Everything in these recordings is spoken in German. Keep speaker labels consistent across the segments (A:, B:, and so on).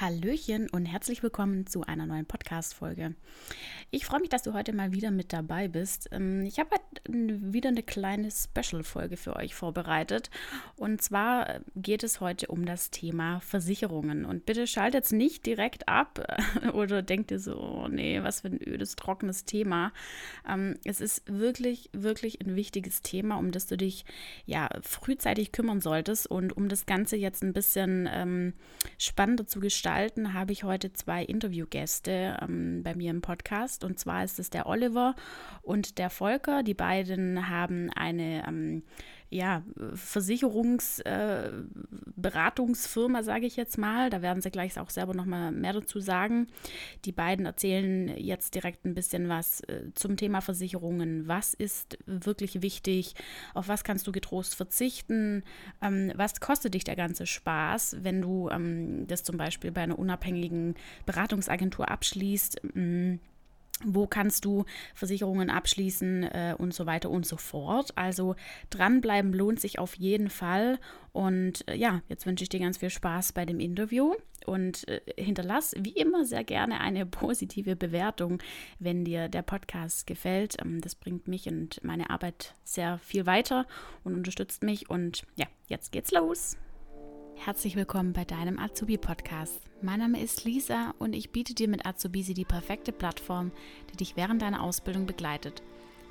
A: Hallöchen und herzlich willkommen zu einer neuen Podcast-Folge. Ich freue mich, dass du heute mal wieder mit dabei bist. Ähm, ich habe wieder eine kleine Special-Folge für euch vorbereitet. Und zwar geht es heute um das Thema Versicherungen. Und bitte schaltet jetzt nicht direkt ab oder denkt dir so, oh nee, was für ein ödes, trockenes Thema. Ähm, es ist wirklich, wirklich ein wichtiges Thema, um das du dich ja frühzeitig kümmern solltest. Und um das Ganze jetzt ein bisschen ähm, spannender zu gestalten, gestalten, habe ich heute zwei Interviewgäste ähm, bei mir im Podcast. Und zwar ist es der Oliver und der Volker. Die beiden haben eine ähm, ja, Versicherungsberatungsfirma, äh, sage ich jetzt mal. Da werden sie gleich auch selber noch mal mehr dazu sagen. Die beiden erzählen jetzt direkt ein bisschen was äh, zum Thema Versicherungen. Was ist wirklich wichtig? Auf was kannst du getrost verzichten? Ähm, was kostet dich der ganze Spaß, wenn du ähm, das zum Beispiel bei einer unabhängigen Beratungsagentur abschließt? Ähm, wo kannst du Versicherungen abschließen äh, und so weiter und so fort. Also dranbleiben lohnt sich auf jeden Fall. Und äh, ja, jetzt wünsche ich dir ganz viel Spaß bei dem Interview und äh, hinterlass wie immer sehr gerne eine positive Bewertung, wenn dir der Podcast gefällt. Ähm, das bringt mich und meine Arbeit sehr viel weiter und unterstützt mich. Und ja, jetzt geht's los. Herzlich willkommen bei deinem Azubi-Podcast. Mein Name ist Lisa und ich biete dir mit Azubisi die perfekte Plattform, die dich während deiner Ausbildung begleitet.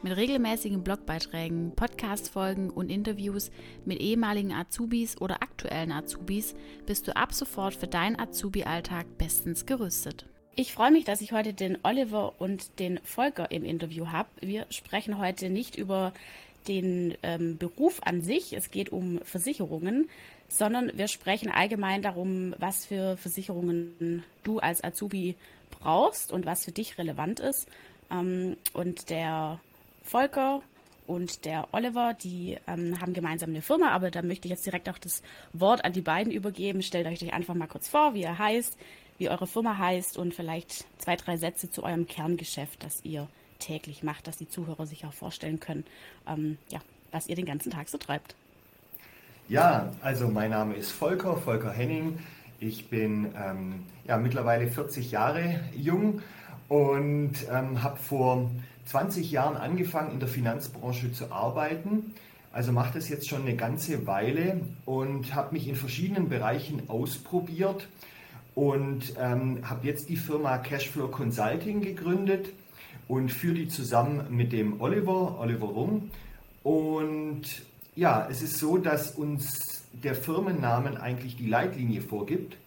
A: Mit regelmäßigen Blogbeiträgen, Podcast-Folgen und Interviews mit ehemaligen Azubis oder aktuellen Azubis bist du ab sofort für deinen Azubi-Alltag bestens gerüstet. Ich freue mich, dass ich heute den Oliver und den Volker im Interview habe. Wir sprechen heute nicht über den ähm, Beruf an sich, es geht um Versicherungen, sondern wir sprechen allgemein darum, was für Versicherungen du als Azubi brauchst und was für dich relevant ist. Ähm, und der Volker und der Oliver, die ähm, haben gemeinsam eine Firma, aber da möchte ich jetzt direkt auch das Wort an die beiden übergeben. Stellt euch einfach mal kurz vor, wie ihr heißt, wie eure Firma heißt und vielleicht zwei, drei Sätze zu eurem Kerngeschäft, das ihr täglich macht, dass die Zuhörer sich auch vorstellen können, ähm, ja, was ihr den ganzen Tag so treibt.
B: Ja, also mein Name ist Volker, Volker Henning. Ich bin ähm, ja, mittlerweile 40 Jahre jung und ähm, habe vor 20 Jahren angefangen, in der Finanzbranche zu arbeiten. Also mache das jetzt schon eine ganze Weile und habe mich in verschiedenen Bereichen ausprobiert und ähm, habe jetzt die Firma Cashflow Consulting gegründet und führe die zusammen mit dem Oliver, Oliver Rung. Und ja, es ist so, dass uns der Firmennamen eigentlich die Leitlinie vorgibt.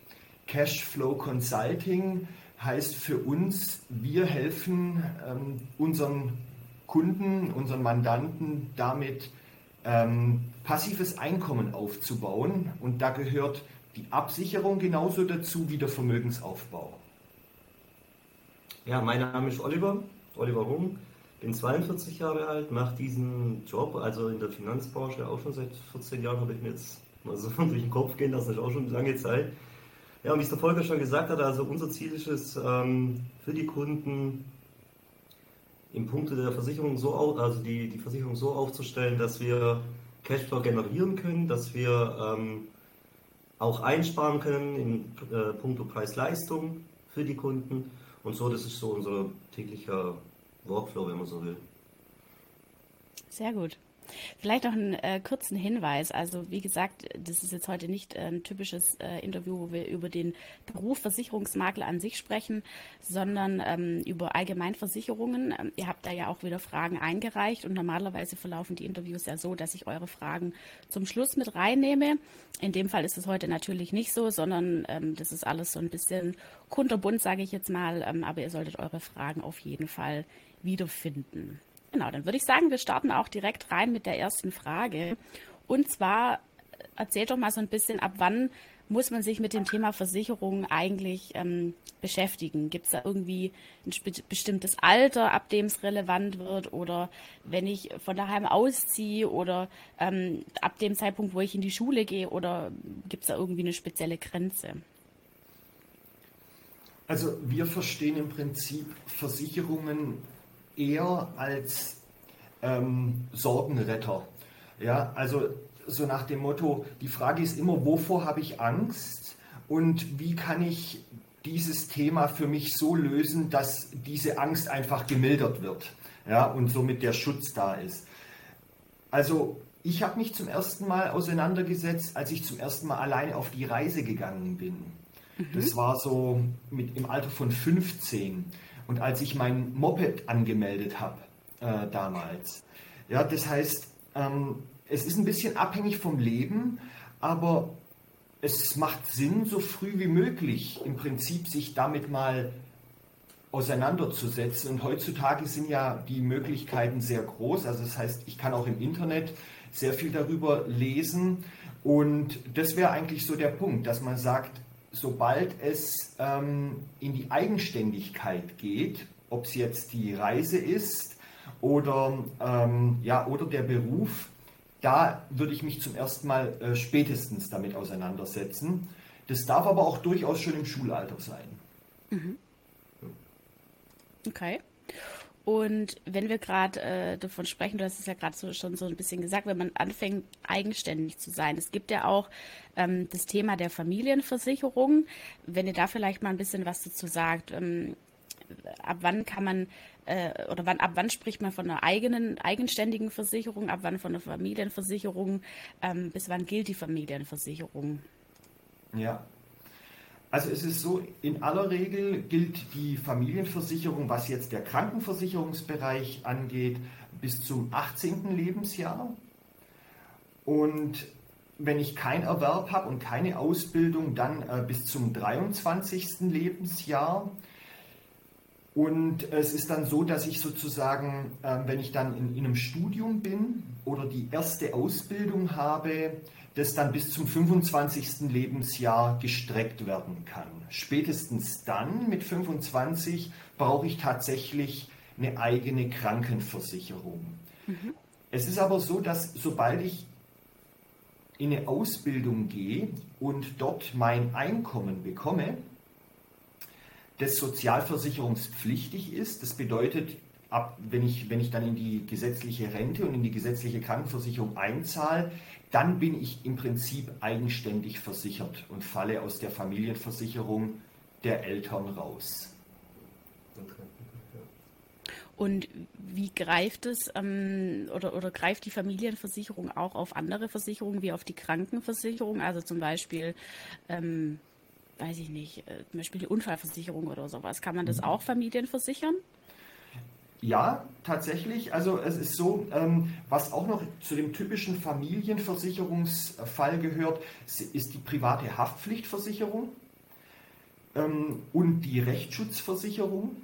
B: Cashflow Consulting heißt für uns, wir helfen ähm, unseren Kunden, unseren Mandanten damit, ähm, passives Einkommen aufzubauen. Und da gehört die Absicherung genauso dazu wie der Vermögensaufbau.
C: Ja, mein Name ist Oliver, Oliver Rum bin 42 Jahre alt, mache diesen Job, also in der Finanzbranche auch schon seit 14 Jahren, habe ich mir jetzt mal so durch den Kopf gehen lassen, das ist auch schon eine lange Zeit. Ja, und wie es der Volker schon gesagt hat, also unser Ziel ist es, ähm, für die Kunden im Punkte der Versicherung so, also die, die Versicherung so aufzustellen, dass wir Cashflow generieren können, dass wir ähm, auch einsparen können in äh, puncto Preis-Leistung für die Kunden und so, das ist so unser täglicher Workflow, wenn man so will.
A: Sehr gut. Vielleicht noch einen äh, kurzen Hinweis. Also wie gesagt, das ist jetzt heute nicht äh, ein typisches äh, Interview, wo wir über den Beruf Versicherungsmakler an sich sprechen, sondern ähm, über Allgemeinversicherungen. Ähm, ihr habt da ja auch wieder Fragen eingereicht und normalerweise verlaufen die Interviews ja so, dass ich eure Fragen zum Schluss mit reinnehme. In dem Fall ist es heute natürlich nicht so, sondern ähm, das ist alles so ein bisschen kunterbunt, sage ich jetzt mal. Ähm, aber ihr solltet eure Fragen auf jeden Fall wiederfinden. Genau, dann würde ich sagen, wir starten auch direkt rein mit der ersten Frage. Und zwar erzählt doch mal so ein bisschen, ab wann muss man sich mit dem Thema Versicherung eigentlich ähm, beschäftigen? Gibt es da irgendwie ein bestimmtes Alter, ab dem es relevant wird? Oder wenn ich von daheim ausziehe oder ähm, ab dem Zeitpunkt, wo ich in die Schule gehe? Oder gibt es da irgendwie eine spezielle Grenze?
B: Also wir verstehen im Prinzip Versicherungen eher als ähm, Sorgenretter. Ja, also so nach dem Motto, die Frage ist immer, wovor habe ich Angst und wie kann ich dieses Thema für mich so lösen, dass diese Angst einfach gemildert wird ja, und somit der Schutz da ist. Also ich habe mich zum ersten Mal auseinandergesetzt, als ich zum ersten Mal alleine auf die Reise gegangen bin. Mhm. Das war so mit, im Alter von 15 und als ich mein Moped angemeldet habe äh, damals. Ja, das heißt, ähm, es ist ein bisschen abhängig vom Leben, aber es macht Sinn, so früh wie möglich im Prinzip sich damit mal auseinanderzusetzen. Und heutzutage sind ja die Möglichkeiten sehr groß. Also das heißt, ich kann auch im Internet sehr viel darüber lesen. Und das wäre eigentlich so der Punkt, dass man sagt, sobald es ähm, in die Eigenständigkeit geht, ob es jetzt die Reise ist oder, ähm, ja, oder der Beruf, da würde ich mich zum ersten Mal äh, spätestens damit auseinandersetzen. Das darf aber auch durchaus schon im Schulalter sein. Mhm.
A: Okay. Und wenn wir gerade äh, davon sprechen, du hast es ja gerade so, schon so ein bisschen gesagt, wenn man anfängt, eigenständig zu sein. Es gibt ja auch ähm, das Thema der Familienversicherung. Wenn ihr da vielleicht mal ein bisschen was dazu sagt, ähm, ab wann kann man äh, oder wann, ab wann spricht man von einer eigenen, eigenständigen Versicherung, ab wann von einer Familienversicherung, ähm, bis wann gilt die Familienversicherung?
B: Ja, also es ist so, in aller Regel gilt die Familienversicherung, was jetzt der Krankenversicherungsbereich angeht, bis zum 18. Lebensjahr. Und wenn ich keinen Erwerb habe und keine Ausbildung, dann äh, bis zum 23. Lebensjahr. Und es ist dann so, dass ich sozusagen, äh, wenn ich dann in, in einem Studium bin oder die erste Ausbildung habe, das dann bis zum 25. Lebensjahr gestreckt werden kann. Spätestens dann, mit 25, brauche ich tatsächlich eine eigene Krankenversicherung. Mhm. Es ist aber so, dass sobald ich in eine Ausbildung gehe und dort mein Einkommen bekomme, das sozialversicherungspflichtig ist. Das bedeutet, ab, wenn, ich, wenn ich dann in die gesetzliche Rente und in die gesetzliche Krankenversicherung einzahle, dann bin ich im Prinzip eigenständig versichert und falle aus der Familienversicherung der Eltern raus.
A: Und wie greift es ähm, oder, oder greift die Familienversicherung auch auf andere Versicherungen wie auf die Krankenversicherung? Also zum Beispiel, ähm, weiß ich nicht, äh, zum Beispiel die Unfallversicherung oder sowas. Kann man das mhm. auch familienversichern?
B: Ja, tatsächlich. Also es ist so, ähm, was auch noch zu dem typischen Familienversicherungsfall gehört, ist die private Haftpflichtversicherung ähm, und die Rechtsschutzversicherung.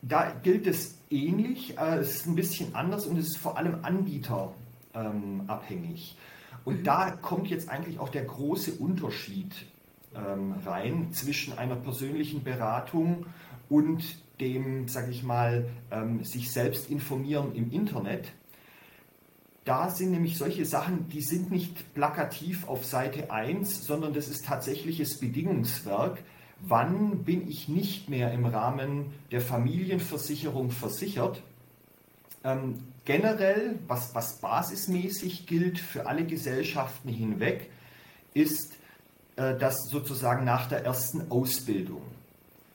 B: Da gilt es ähnlich, äh, es ist ein bisschen anders und es ist vor allem anbieterabhängig. Und mhm. da kommt jetzt eigentlich auch der große Unterschied ähm, rein zwischen einer persönlichen Beratung und dem, sage ich mal, ähm, sich selbst informieren im Internet. Da sind nämlich solche Sachen, die sind nicht plakativ auf Seite 1, sondern das ist tatsächliches Bedingungswerk. Wann bin ich nicht mehr im Rahmen der Familienversicherung versichert? Ähm, generell, was, was basismäßig gilt für alle Gesellschaften hinweg, ist äh, das sozusagen nach der ersten Ausbildung.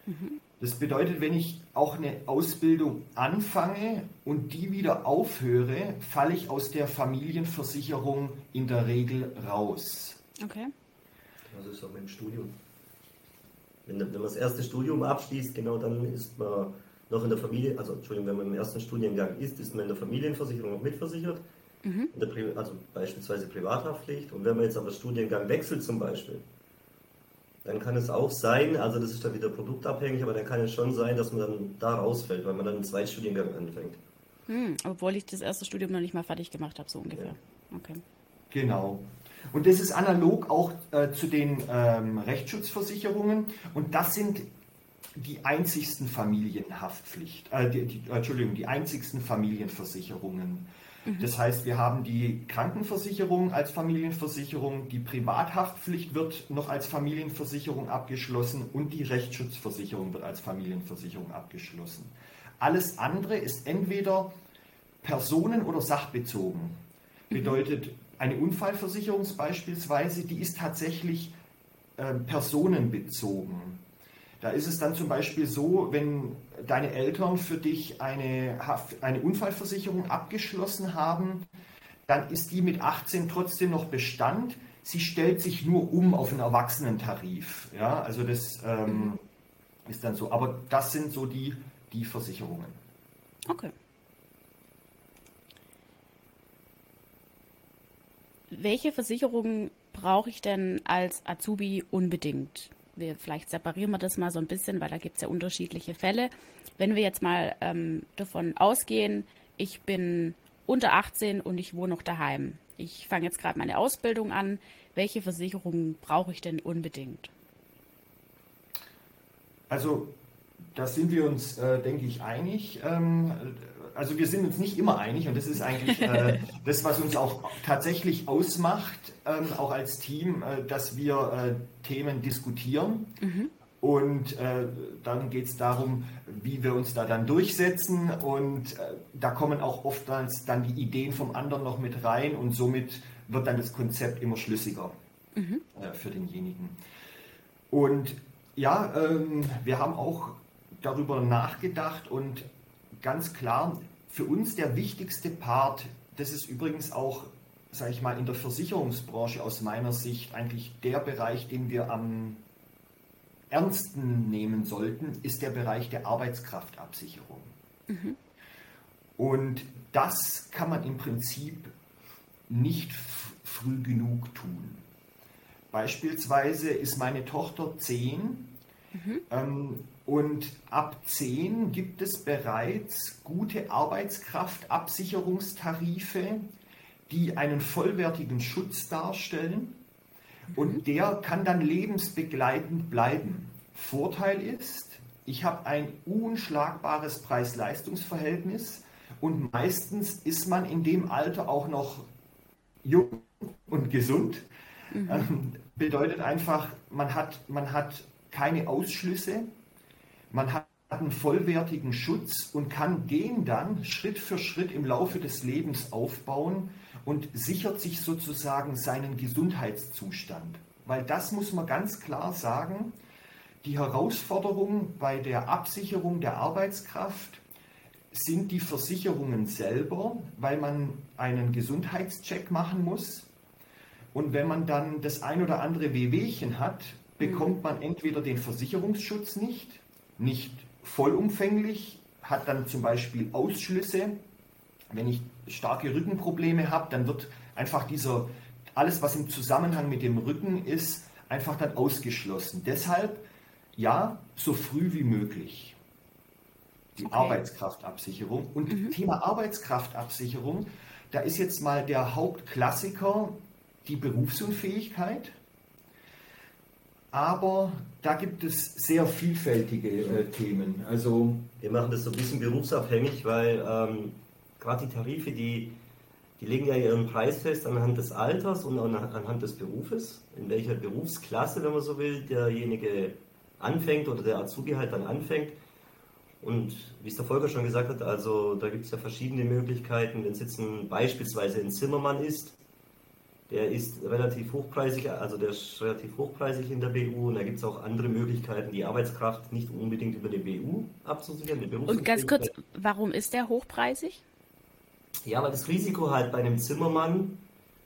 B: Mhm. Das bedeutet, wenn ich auch eine Ausbildung anfange und die wieder aufhöre, falle ich aus der Familienversicherung in der Regel raus.
A: Okay.
C: Das ist auch mit dem Studium. Wenn, wenn man das erste Studium abschließt, genau dann ist man noch in der Familie, also Entschuldigung, wenn man im ersten Studiengang ist, ist man in der Familienversicherung noch mitversichert. Mhm. Der, also beispielsweise Privathaftpflicht. Und wenn man jetzt aber Studiengang wechselt zum Beispiel, dann kann es auch sein, also das ist dann wieder produktabhängig, aber dann kann es schon sein, dass man dann da rausfällt, weil man dann einen Zweitstudiengang anfängt.
A: Hm, obwohl ich das erste Studium noch nicht mal fertig gemacht habe, so ungefähr. Ja. Okay.
B: Genau. Und das ist analog auch äh, zu den ähm, Rechtsschutzversicherungen und das sind die einzigsten Familienhaftpflicht, äh, die, die, Entschuldigung, die einzigsten Familienversicherungen. Mhm. Das heißt, wir haben die Krankenversicherung als Familienversicherung, die Privathaftpflicht wird noch als Familienversicherung abgeschlossen und die Rechtsschutzversicherung wird als Familienversicherung abgeschlossen. Alles andere ist entweder personen- oder sachbezogen. Mhm. Bedeutet, eine Unfallversicherung beispielsweise, die ist tatsächlich äh, personenbezogen. Da ist es dann zum Beispiel so, wenn deine Eltern für dich eine, eine Unfallversicherung abgeschlossen haben, dann ist die mit 18 trotzdem noch Bestand. Sie stellt sich nur um auf einen Erwachsenentarif. Ja, also das ähm, ist dann so. Aber das sind so die, die Versicherungen.
A: Okay. Welche Versicherungen brauche ich denn als Azubi unbedingt? Wir, vielleicht separieren wir das mal so ein bisschen, weil da gibt es ja unterschiedliche Fälle. Wenn wir jetzt mal ähm, davon ausgehen, ich bin unter 18 und ich wohne noch daheim. Ich fange jetzt gerade meine Ausbildung an. Welche Versicherungen brauche ich denn unbedingt?
B: Also da sind wir uns, äh, denke ich, einig. Ähm, also wir sind uns nicht immer einig und das ist eigentlich äh, das, was uns auch tatsächlich ausmacht, ähm, auch als Team, äh, dass wir äh, Themen diskutieren. Mhm. Und äh, dann geht es darum, wie wir uns da dann durchsetzen. Und äh, da kommen auch oftmals dann die Ideen vom anderen noch mit rein und somit wird dann das Konzept immer schlüssiger mhm. äh, für denjenigen. Und ja, ähm, wir haben auch darüber nachgedacht und ganz klar, für uns der wichtigste Part, das ist übrigens auch, sage ich mal, in der Versicherungsbranche aus meiner Sicht eigentlich der Bereich, den wir am ernsten nehmen sollten, ist der Bereich der Arbeitskraftabsicherung. Mhm. Und das kann man im Prinzip nicht früh genug tun. Beispielsweise ist meine Tochter 10 mhm. ähm, und ab 10 gibt es bereits gute Arbeitskraftabsicherungstarife, die einen vollwertigen Schutz darstellen. Und mhm. der kann dann lebensbegleitend bleiben. Vorteil ist, ich habe ein unschlagbares Preis-Leistungs-Verhältnis und meistens ist man in dem Alter auch noch jung und gesund. Mhm. Ähm, bedeutet einfach, man hat, man hat keine Ausschlüsse, man hat einen vollwertigen Schutz und kann den dann Schritt für Schritt im Laufe des Lebens aufbauen und sichert sich sozusagen seinen Gesundheitszustand. Weil das muss man ganz klar sagen, die Herausforderung bei der Absicherung der Arbeitskraft sind die Versicherungen selber, weil man einen Gesundheitscheck machen muss. Und wenn man dann das ein oder andere Wehwehchen hat, bekommt man entweder den Versicherungsschutz nicht, nicht vollumfänglich, hat dann zum Beispiel Ausschlüsse. Wenn ich starke Rückenprobleme habe, dann wird einfach dieser, alles was im Zusammenhang mit dem Rücken ist, einfach dann ausgeschlossen. Deshalb ja, so früh wie möglich. Die okay. Arbeitskraftabsicherung. Und mhm. Thema Arbeitskraftabsicherung, da ist jetzt mal der Hauptklassiker die Berufsunfähigkeit aber da gibt es sehr vielfältige äh, Themen.
C: Also wir machen das so ein bisschen berufsabhängig, weil ähm, gerade die Tarife, die, die legen ja ihren Preis fest anhand des Alters und anhand des Berufes, in welcher Berufsklasse, wenn man so will, derjenige anfängt oder der Azubi halt dann anfängt. Und wie es der Volker schon gesagt hat, also da gibt es ja verschiedene Möglichkeiten. Wenn es jetzt ein, beispielsweise ein Zimmermann ist, der ist relativ hochpreisig, also der ist relativ hochpreisig in der BU und da gibt es auch andere Möglichkeiten, die Arbeitskraft nicht unbedingt über die BU abzusichern.
A: und ganz kurz, warum ist der hochpreisig?
C: Ja, weil das Risiko halt bei einem Zimmermann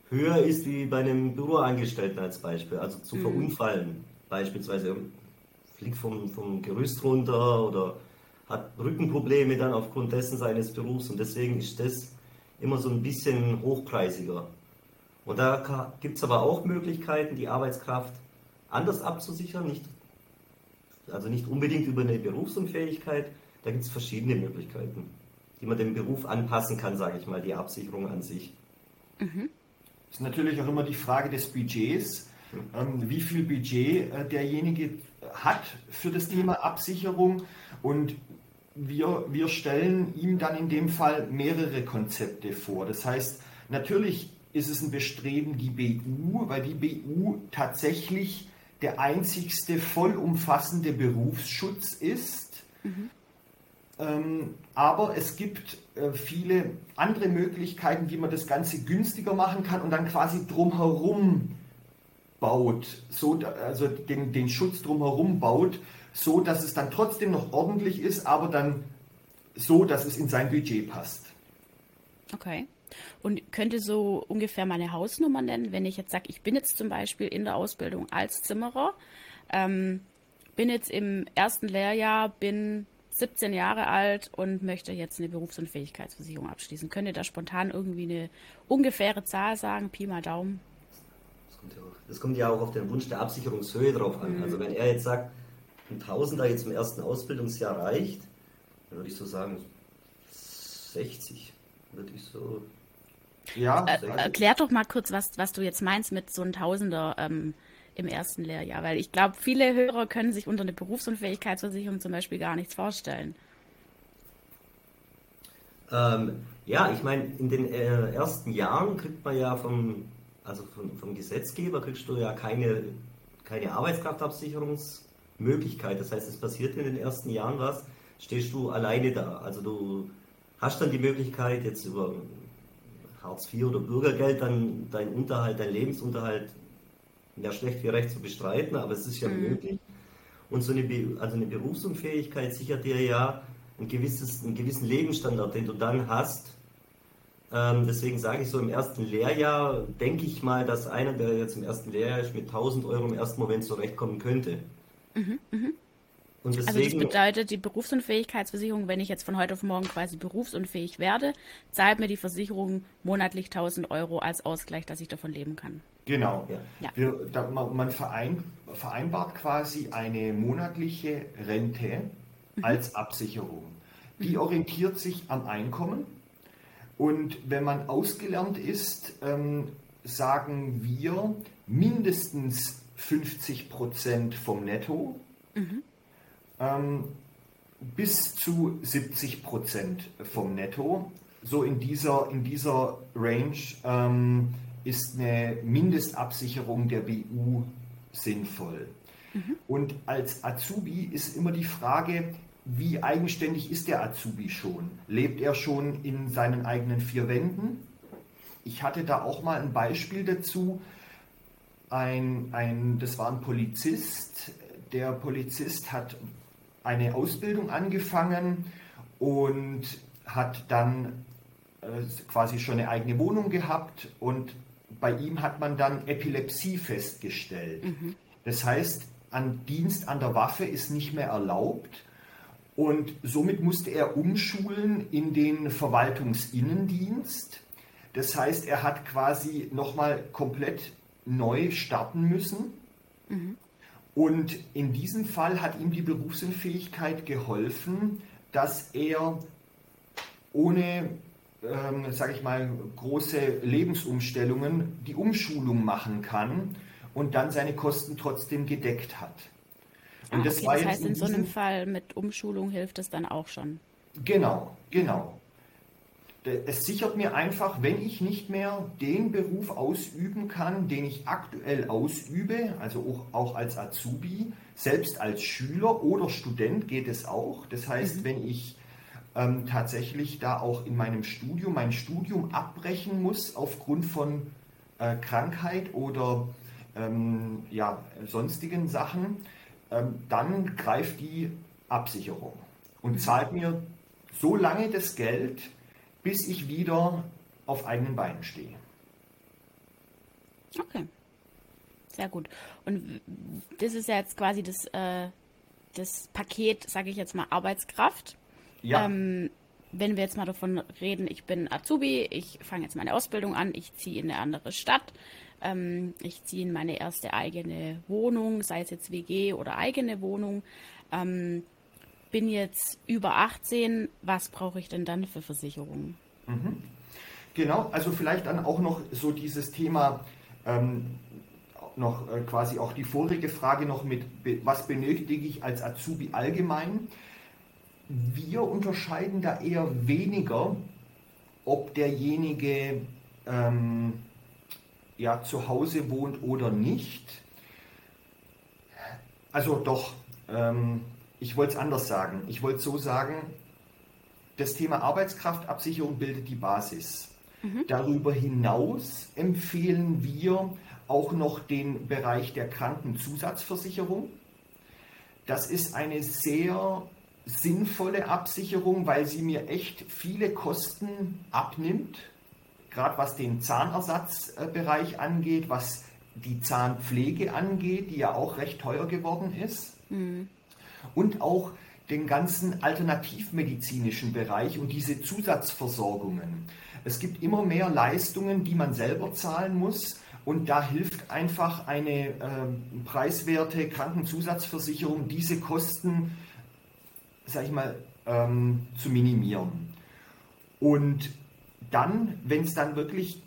C: höher ist wie bei einem Büroangestellten als Beispiel, also zu mhm. verunfallen. Beispielsweise fliegt vom, vom Gerüst runter oder hat Rückenprobleme dann aufgrund dessen seines Berufs und deswegen ist das immer so ein bisschen hochpreisiger. Und da gibt es aber auch Möglichkeiten, die Arbeitskraft anders abzusichern, nicht, also nicht unbedingt über eine Berufsunfähigkeit. Da gibt es verschiedene Möglichkeiten, die man dem Beruf anpassen kann, sage ich mal, die Absicherung an sich.
B: Mhm. Das ist natürlich auch immer die Frage des Budgets. Ähm, wie viel Budget äh, derjenige hat für das Thema Absicherung und wir, wir stellen ihm dann in dem Fall mehrere Konzepte vor. Das heißt, natürlich ist es ein Bestreben, die BU, weil die BU tatsächlich der einzigste vollumfassende Berufsschutz ist. Mhm. Ähm, aber es gibt äh, viele andere Möglichkeiten, wie man das Ganze günstiger machen kann und dann quasi drumherum baut, so, also den, den Schutz drumherum baut, so dass es dann trotzdem noch ordentlich ist, aber dann so, dass es in sein Budget passt.
A: Okay. Und könnte so ungefähr meine Hausnummer nennen, wenn ich jetzt sage, ich bin jetzt zum Beispiel in der Ausbildung als Zimmerer, ähm, bin jetzt im ersten Lehrjahr, bin 17 Jahre alt und möchte jetzt eine Berufsunfähigkeitsversicherung abschließen. Könnt ihr da spontan irgendwie eine ungefähre Zahl sagen, Pi mal Daumen?
C: Das kommt ja auch, das kommt ja auch auf den Wunsch der Absicherungshöhe drauf an. Mhm. Also wenn er jetzt sagt, ein Tausender jetzt im ersten Ausbildungsjahr reicht, dann würde ich so sagen 60, würde ich so.
A: Ja. Äh, erklär doch mal kurz, was, was du jetzt meinst mit so einem Tausender ähm, im ersten Lehrjahr, weil ich glaube, viele Hörer können sich unter einer Berufsunfähigkeitsversicherung zum Beispiel gar nichts vorstellen.
C: Ähm, ja, ich meine, in den äh, ersten Jahren kriegt man ja vom, also vom, vom, Gesetzgeber kriegst du ja keine, keine Arbeitskraftabsicherungsmöglichkeit. Das heißt, es passiert in den ersten Jahren was, stehst du alleine da. Also du hast dann die Möglichkeit, jetzt über Hartz IV oder Bürgergeld dann deinen Unterhalt, deinen Lebensunterhalt ja schlecht wie recht zu bestreiten, aber es ist ja mhm. möglich. Und so eine, also eine Berufsunfähigkeit sichert dir ja ein gewisses, einen gewissen Lebensstandard, den du dann hast. Ähm, deswegen sage ich so, im ersten Lehrjahr denke ich mal, dass einer, der jetzt im ersten Lehrjahr ist, mit 1000 Euro im ersten Moment zurechtkommen könnte. Mhm, mh.
A: Deswegen, also das bedeutet, die Berufsunfähigkeitsversicherung, wenn ich jetzt von heute auf morgen quasi berufsunfähig werde, zahlt mir die Versicherung monatlich 1000 Euro als Ausgleich, dass ich davon leben kann.
B: Genau. Ja. Wir, da, man verein, vereinbart quasi eine monatliche Rente mhm. als Absicherung. Die mhm. orientiert sich am Einkommen. Und wenn man ausgelernt ist, ähm, sagen wir mindestens 50 Prozent vom Netto. Mhm ähm, bis zu 70 Prozent vom Netto. So in dieser, in dieser Range ähm, ist eine Mindestabsicherung der BU sinnvoll. Mhm. Und als Azubi ist immer die Frage, wie eigenständig ist der Azubi schon? Lebt er schon in seinen eigenen vier Wänden? Ich hatte da auch mal ein Beispiel dazu. Ein, ein, das war ein Polizist. Der Polizist hat eine Ausbildung angefangen und hat dann äh, quasi schon eine eigene Wohnung gehabt und bei ihm hat man dann Epilepsie festgestellt. Mhm. Das heißt, an Dienst an der Waffe ist nicht mehr erlaubt und somit musste er umschulen in den Verwaltungsinnendienst. Das heißt, er hat quasi nochmal komplett neu starten müssen. Mhm. Und in diesem Fall hat ihm die Berufsunfähigkeit geholfen, dass er ohne, ähm, sage ich mal, große Lebensumstellungen die Umschulung machen kann und dann seine Kosten trotzdem gedeckt hat.
A: Und ah, das, okay, das heißt, in, in so einem Fall mit Umschulung hilft es dann auch schon.
B: Genau, genau es sichert mir einfach, wenn ich nicht mehr den Beruf ausüben kann, den ich aktuell ausübe, also auch, auch als Azubi, selbst als Schüler oder Student geht es auch. Das heißt, mhm. wenn ich ähm, tatsächlich da auch in meinem Studium mein Studium abbrechen muss aufgrund von äh, Krankheit oder ähm, ja, sonstigen Sachen, ähm, dann greift die Absicherung und mhm. zahlt mir so lange das Geld, bis ich wieder auf eigenen Beinen stehe.
A: Okay. Sehr gut. Und das ist ja jetzt quasi das, äh, das Paket, sage ich jetzt mal, Arbeitskraft. Ja. Ähm, wenn wir jetzt mal davon reden, ich bin Azubi, ich fange jetzt meine Ausbildung an, ich ziehe in eine andere Stadt, ähm, ich ziehe in meine erste eigene Wohnung, sei es jetzt WG oder eigene Wohnung. Ähm, bin jetzt über 18, was brauche ich denn dann für Versicherungen?
B: Mhm. Genau, also vielleicht dann auch noch so dieses Thema, ähm, noch äh, quasi auch die vorige Frage noch mit, was benötige ich als Azubi allgemein? Wir unterscheiden da eher weniger, ob derjenige ähm, ja, zu Hause wohnt oder nicht. Also doch, ähm, ich wollte es anders sagen. Ich wollte so sagen, das Thema Arbeitskraftabsicherung bildet die Basis. Mhm. Darüber hinaus empfehlen wir auch noch den Bereich der Krankenzusatzversicherung. das ist eine sehr sinnvolle Absicherung, weil sie mir echt viele Kosten abnimmt, gerade was den Zahnersatzbereich angeht, was die Zahnpflege angeht, die ja auch recht teuer geworden ist. Mhm. Und auch den ganzen alternativmedizinischen Bereich und diese Zusatzversorgungen. Es gibt immer mehr Leistungen, die man selber zahlen muss. Und da hilft einfach eine äh, preiswerte Krankenzusatzversicherung, diese Kosten, sag ich mal, ähm, zu minimieren. Und dann, wenn es dann wirklich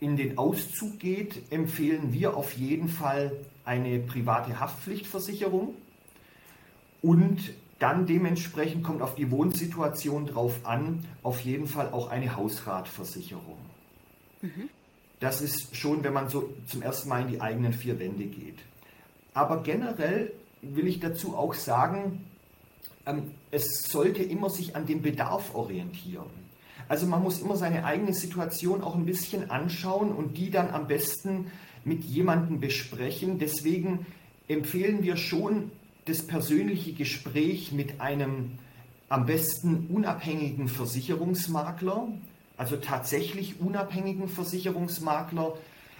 B: in den Auszug geht, empfehlen wir auf jeden Fall eine private Haftpflichtversicherung und dann dementsprechend kommt auf die Wohnsituation drauf an, auf jeden Fall auch eine Hausratversicherung. Mhm. Das ist schon, wenn man so zum ersten Mal in die eigenen vier Wände geht. Aber generell will ich dazu auch sagen, ähm, es sollte immer sich an dem Bedarf orientieren. Also man muss immer seine eigene Situation auch ein bisschen anschauen und die dann am besten mit jemandem besprechen. Deswegen empfehlen wir schon das persönliche Gespräch mit einem am besten unabhängigen Versicherungsmakler, also tatsächlich unabhängigen Versicherungsmakler.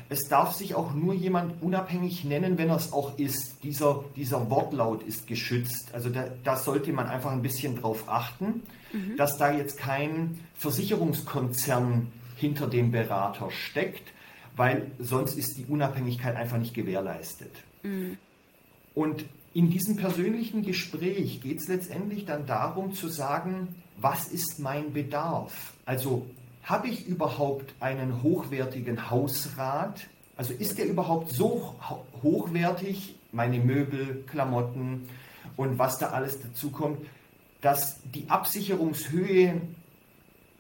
B: Es darf sich auch nur jemand unabhängig nennen, wenn er es auch ist. Dieser, dieser Wortlaut ist geschützt. Also da, da sollte man einfach ein bisschen drauf achten, mhm. dass da jetzt kein Versicherungskonzern hinter dem Berater steckt, weil sonst ist die Unabhängigkeit einfach nicht gewährleistet. Mhm. Und in diesem persönlichen Gespräch geht es letztendlich dann darum zu sagen, was ist mein Bedarf? Also habe ich überhaupt einen hochwertigen Hausrat? Also ist der überhaupt so hochwertig, meine Möbel, Klamotten und was da alles dazu kommt, dass die Absicherungshöhe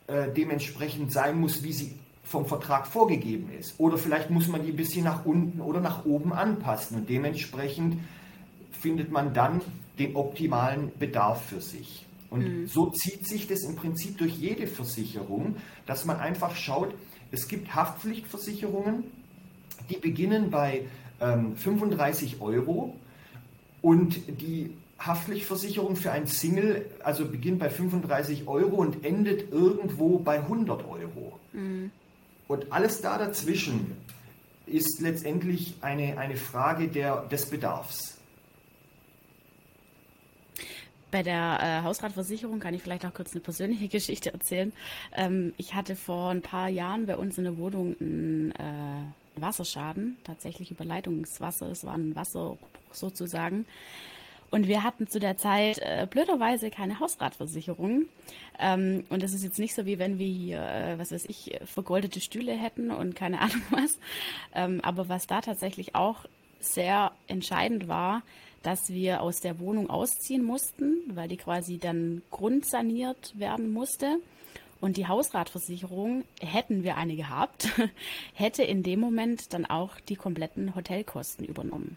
B: äh, dementsprechend sein muss, wie sie vom Vertrag vorgegeben ist. Oder vielleicht muss man die ein bisschen nach unten oder nach oben anpassen und dementsprechend findet man dann den optimalen Bedarf für sich. Und mhm. so zieht sich das im Prinzip durch jede Versicherung, dass man einfach schaut, es gibt Haftpflichtversicherungen, die beginnen bei ähm, 35 Euro und die Haftpflichtversicherung für ein Single, also beginnt bei 35 Euro und endet irgendwo bei 100 Euro. Mhm. Und alles da dazwischen ist letztendlich eine, eine Frage der, des Bedarfs.
A: Bei der äh, Hausratversicherung kann ich vielleicht auch kurz eine persönliche Geschichte erzählen. Ähm, ich hatte vor ein paar Jahren bei uns in der Wohnung einen äh, Wasserschaden, tatsächlich Überleitungswasser. Es war ein Wasser sozusagen. Und wir hatten zu der Zeit äh, blöderweise keine Hausratversicherung. Ähm, und es ist jetzt nicht so, wie wenn wir hier, äh, was weiß ich, vergoldete Stühle hätten und keine Ahnung was. Ähm, aber was da tatsächlich auch sehr entscheidend war, dass wir aus der Wohnung ausziehen mussten, weil die quasi dann grundsaniert werden musste. Und die Hausratversicherung, hätten wir eine gehabt, hätte in dem Moment dann auch die kompletten Hotelkosten übernommen.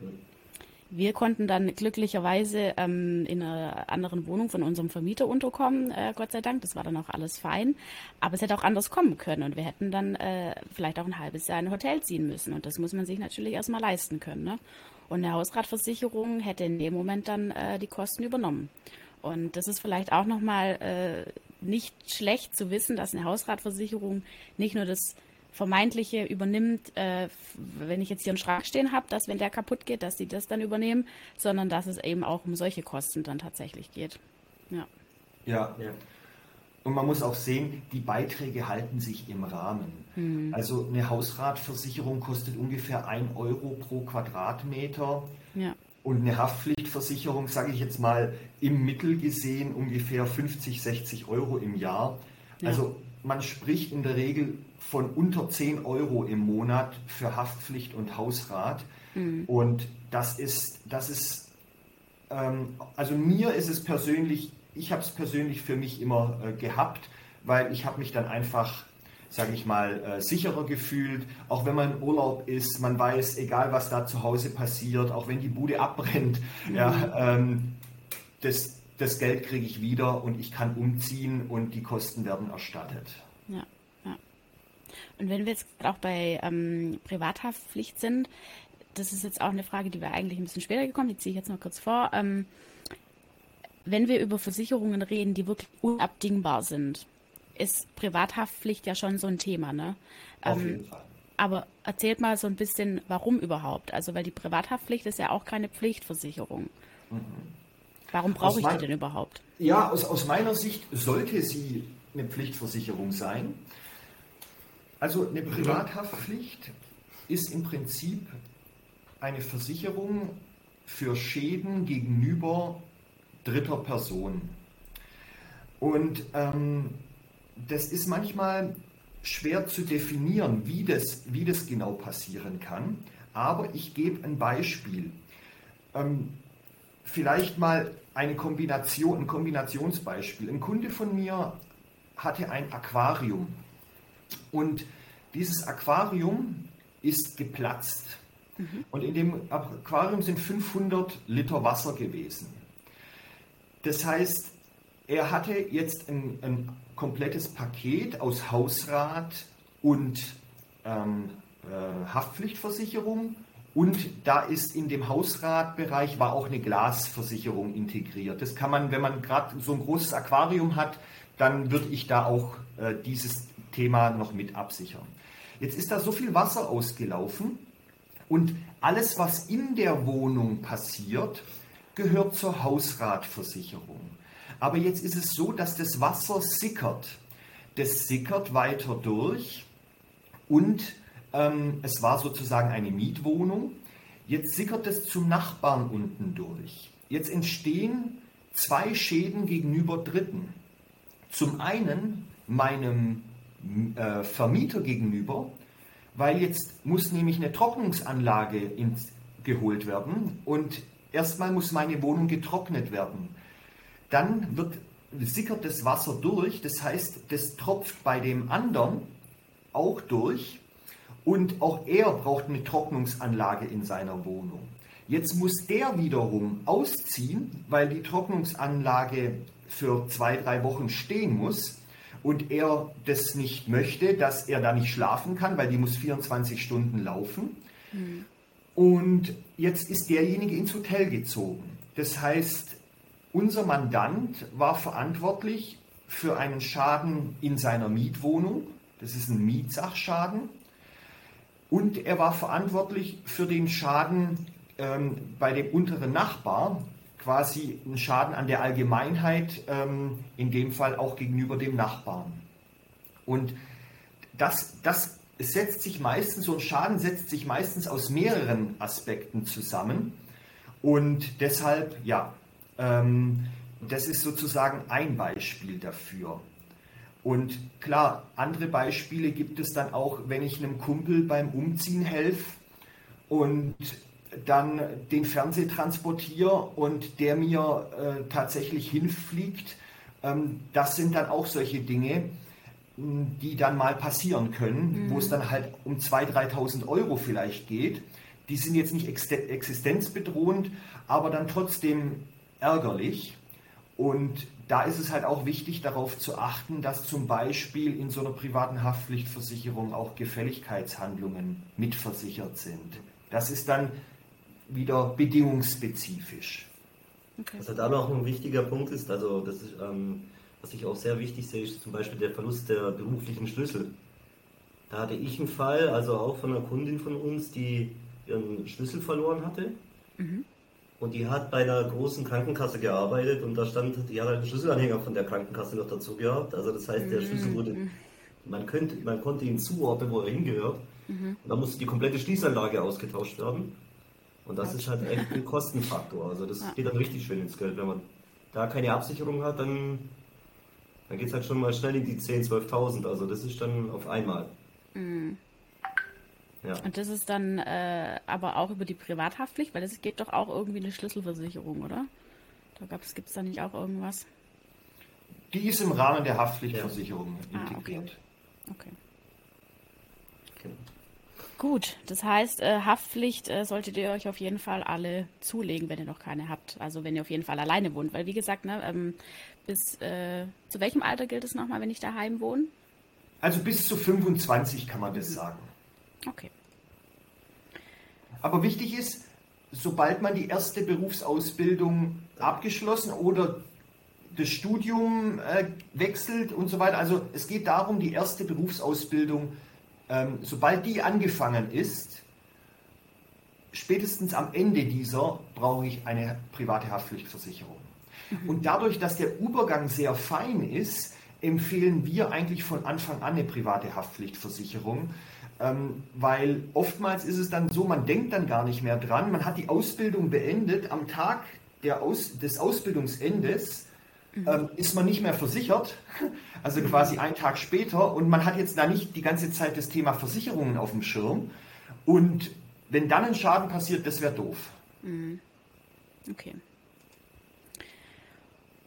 A: Wir konnten dann glücklicherweise ähm, in einer anderen Wohnung von unserem Vermieter unterkommen, äh, Gott sei Dank. Das war dann auch alles fein. Aber es hätte auch anders kommen können und wir hätten dann äh, vielleicht auch ein halbes Jahr in ein Hotel ziehen müssen. Und das muss man sich natürlich erstmal leisten können. Ne? Und eine Hausratversicherung hätte in dem Moment dann äh, die Kosten übernommen. Und das ist vielleicht auch nochmal äh, nicht schlecht zu wissen, dass eine Hausratversicherung nicht nur das Vermeintliche übernimmt, äh, wenn ich jetzt hier einen Schrank stehen habe, dass wenn der kaputt geht, dass sie das dann übernehmen, sondern dass es eben auch um solche Kosten dann tatsächlich geht.
B: Ja. Ja, ja. Und man muss auch sehen, die Beiträge halten sich im Rahmen. Mhm. Also eine Hausratversicherung kostet ungefähr 1 Euro pro Quadratmeter. Ja. Und eine Haftpflichtversicherung, sage ich jetzt mal, im Mittel gesehen ungefähr 50, 60 Euro im Jahr. Ja. Also man spricht in der Regel von unter 10 Euro im Monat für Haftpflicht und Hausrat. Mhm. Und das ist, das ist, ähm, also mir ist es persönlich ich habe es persönlich für mich immer äh, gehabt, weil ich habe mich dann einfach, sage ich mal, äh, sicherer gefühlt. Auch wenn man im Urlaub ist, man weiß, egal was da zu Hause passiert, auch wenn die Bude abbrennt, mhm. ja, ähm, das, das Geld kriege ich wieder und ich kann umziehen und die Kosten werden erstattet.
A: Ja, ja. Und wenn wir jetzt auch bei ähm, Privathaftpflicht sind, das ist jetzt auch eine Frage, die wäre eigentlich ein bisschen später gekommen, die ziehe ich jetzt noch kurz vor. Ähm, wenn wir über Versicherungen reden, die wirklich unabdingbar sind, ist Privathaftpflicht ja schon so ein Thema, ne?
B: Auf ähm, jeden Fall.
A: Aber erzählt mal so ein bisschen, warum überhaupt? Also, weil die Privathaftpflicht ist ja auch keine Pflichtversicherung. Mhm. Warum brauche ich die denn überhaupt?
B: Ja, aus, aus meiner Sicht sollte sie eine Pflichtversicherung sein. Also eine Privathaftpflicht ist im Prinzip eine Versicherung für Schäden gegenüber dritter Person. Und ähm, das ist manchmal schwer zu definieren, wie das, wie das genau passieren kann. Aber ich gebe ein Beispiel. Ähm, vielleicht mal eine Kombination, ein Kombinationsbeispiel. Ein Kunde von mir hatte ein Aquarium und dieses Aquarium ist geplatzt. Mhm. Und in dem Aquarium sind 500 Liter Wasser gewesen. Das heißt, er hatte jetzt ein, ein komplettes Paket aus Hausrat und ähm, äh, Haftpflichtversicherung und da ist in dem Hausratbereich war auch eine Glasversicherung integriert. Das kann man, wenn man gerade so ein großes Aquarium hat, dann würde ich da auch äh, dieses Thema noch mit absichern. Jetzt ist da so viel Wasser ausgelaufen und alles, was in der Wohnung passiert, gehört zur Hausratversicherung. Aber jetzt ist es so, dass das Wasser sickert. Das sickert weiter durch und ähm, es war sozusagen eine Mietwohnung. Jetzt sickert es zum Nachbarn unten durch. Jetzt entstehen zwei Schäden gegenüber Dritten. Zum einen meinem äh, Vermieter gegenüber, weil jetzt muss nämlich eine Trocknungsanlage ins, geholt werden und erstmal muss meine Wohnung getrocknet werden. Dann wird, sickert das Wasser durch, das heißt, das tropft bei dem anderen auch durch und auch er braucht eine Trocknungsanlage in seiner Wohnung. Jetzt muss der wiederum ausziehen, weil die Trocknungsanlage für zwei, drei Wochen stehen muss und er das nicht möchte, dass er da nicht schlafen kann, weil die muss 24 Stunden laufen. Mhm. Und jetzt ist derjenige ins Hotel gezogen. Das heißt, unser Mandant war verantwortlich für einen Schaden in seiner Mietwohnung. Das ist ein Mietsachschaden. Und er war verantwortlich für den Schaden ähm, bei dem unteren Nachbar, quasi ein Schaden an der Allgemeinheit, ähm, in dem Fall auch gegenüber dem Nachbarn. Und das, das setzt sich meistens, so ein Schaden setzt sich meistens aus mehreren Aspekten zusammen. Und deshalb, ja, ähm, das ist sozusagen ein Beispiel dafür. Und klar, andere Beispiele gibt es dann auch, wenn ich einem Kumpel beim Umziehen helfe und dann den Fernseher transportiere und der mir äh, tatsächlich hinfliegt. Ähm, das sind dann auch solche Dinge, die dann mal passieren können, mhm. wo es dann halt um 2.000, 3.000 Euro vielleicht geht. Die sind jetzt nicht existenzbedrohend, aber dann trotzdem ärgerlich. Und da ist es halt auch wichtig, darauf zu achten, dass zum Beispiel in so einer privaten Haftpflichtversicherung auch Gefälligkeitshandlungen mitversichert sind. Das ist dann wieder bedingungsspezifisch.
C: Okay. Also da noch ein wichtiger Punkt ist, also das ist, ähm, was ich auch sehr wichtig sehe, ist zum Beispiel der Verlust der beruflichen Schlüssel. Da hatte ich einen Fall, also auch von einer Kundin von uns, die ihren Schlüssel verloren hatte. Mhm. Und die hat bei einer großen Krankenkasse gearbeitet und da stand, die hat einen Schlüsselanhänger von der Krankenkasse noch dazu gehabt. Also das heißt, der Schlüssel mhm. wurde, man, könnte, man konnte ihn zuordnen, wo er hingehört. Mhm. Und da musste die komplette Schließanlage ausgetauscht werden. Und das ist halt echt ein Kostenfaktor. Also das geht dann richtig schön ins Geld. Wenn man da keine Absicherung hat, dann, dann geht es halt schon mal schnell in die 10.000, 12.000. Also das ist dann auf einmal. Mhm.
A: Ja. Und das ist dann äh, aber auch über die Privathaftpflicht, weil das geht doch auch irgendwie eine Schlüsselversicherung, oder? Da gibt es da nicht auch irgendwas?
B: Die ist im Rahmen der Haftpflichtversicherung ja. integriert.
A: Ah, okay. okay. Genau. Gut, das heißt, äh, Haftpflicht äh, solltet ihr euch auf jeden Fall alle zulegen, wenn ihr noch keine habt. Also wenn ihr auf jeden Fall alleine wohnt. Weil wie gesagt, ne, ähm, bis äh, zu welchem Alter gilt es nochmal, wenn ich daheim wohne?
B: Also bis zu 25 kann man das sagen.
A: Okay.
B: Aber wichtig ist, sobald man die erste Berufsausbildung abgeschlossen oder das Studium äh, wechselt und so weiter. Also es geht darum, die erste Berufsausbildung, ähm, sobald die angefangen ist, spätestens am Ende dieser brauche ich eine private Haftpflichtversicherung. Und dadurch, dass der Übergang sehr fein ist, empfehlen wir eigentlich von Anfang an eine private Haftpflichtversicherung. Ähm, weil oftmals ist es dann so, man denkt dann gar nicht mehr dran, man hat die Ausbildung beendet, am Tag Aus, des Ausbildungsendes mhm. ähm, ist man nicht mehr versichert, also quasi einen Tag später und man hat jetzt da nicht die ganze Zeit das Thema Versicherungen auf dem Schirm und wenn dann ein Schaden passiert, das wäre doof. Mhm.
A: Okay.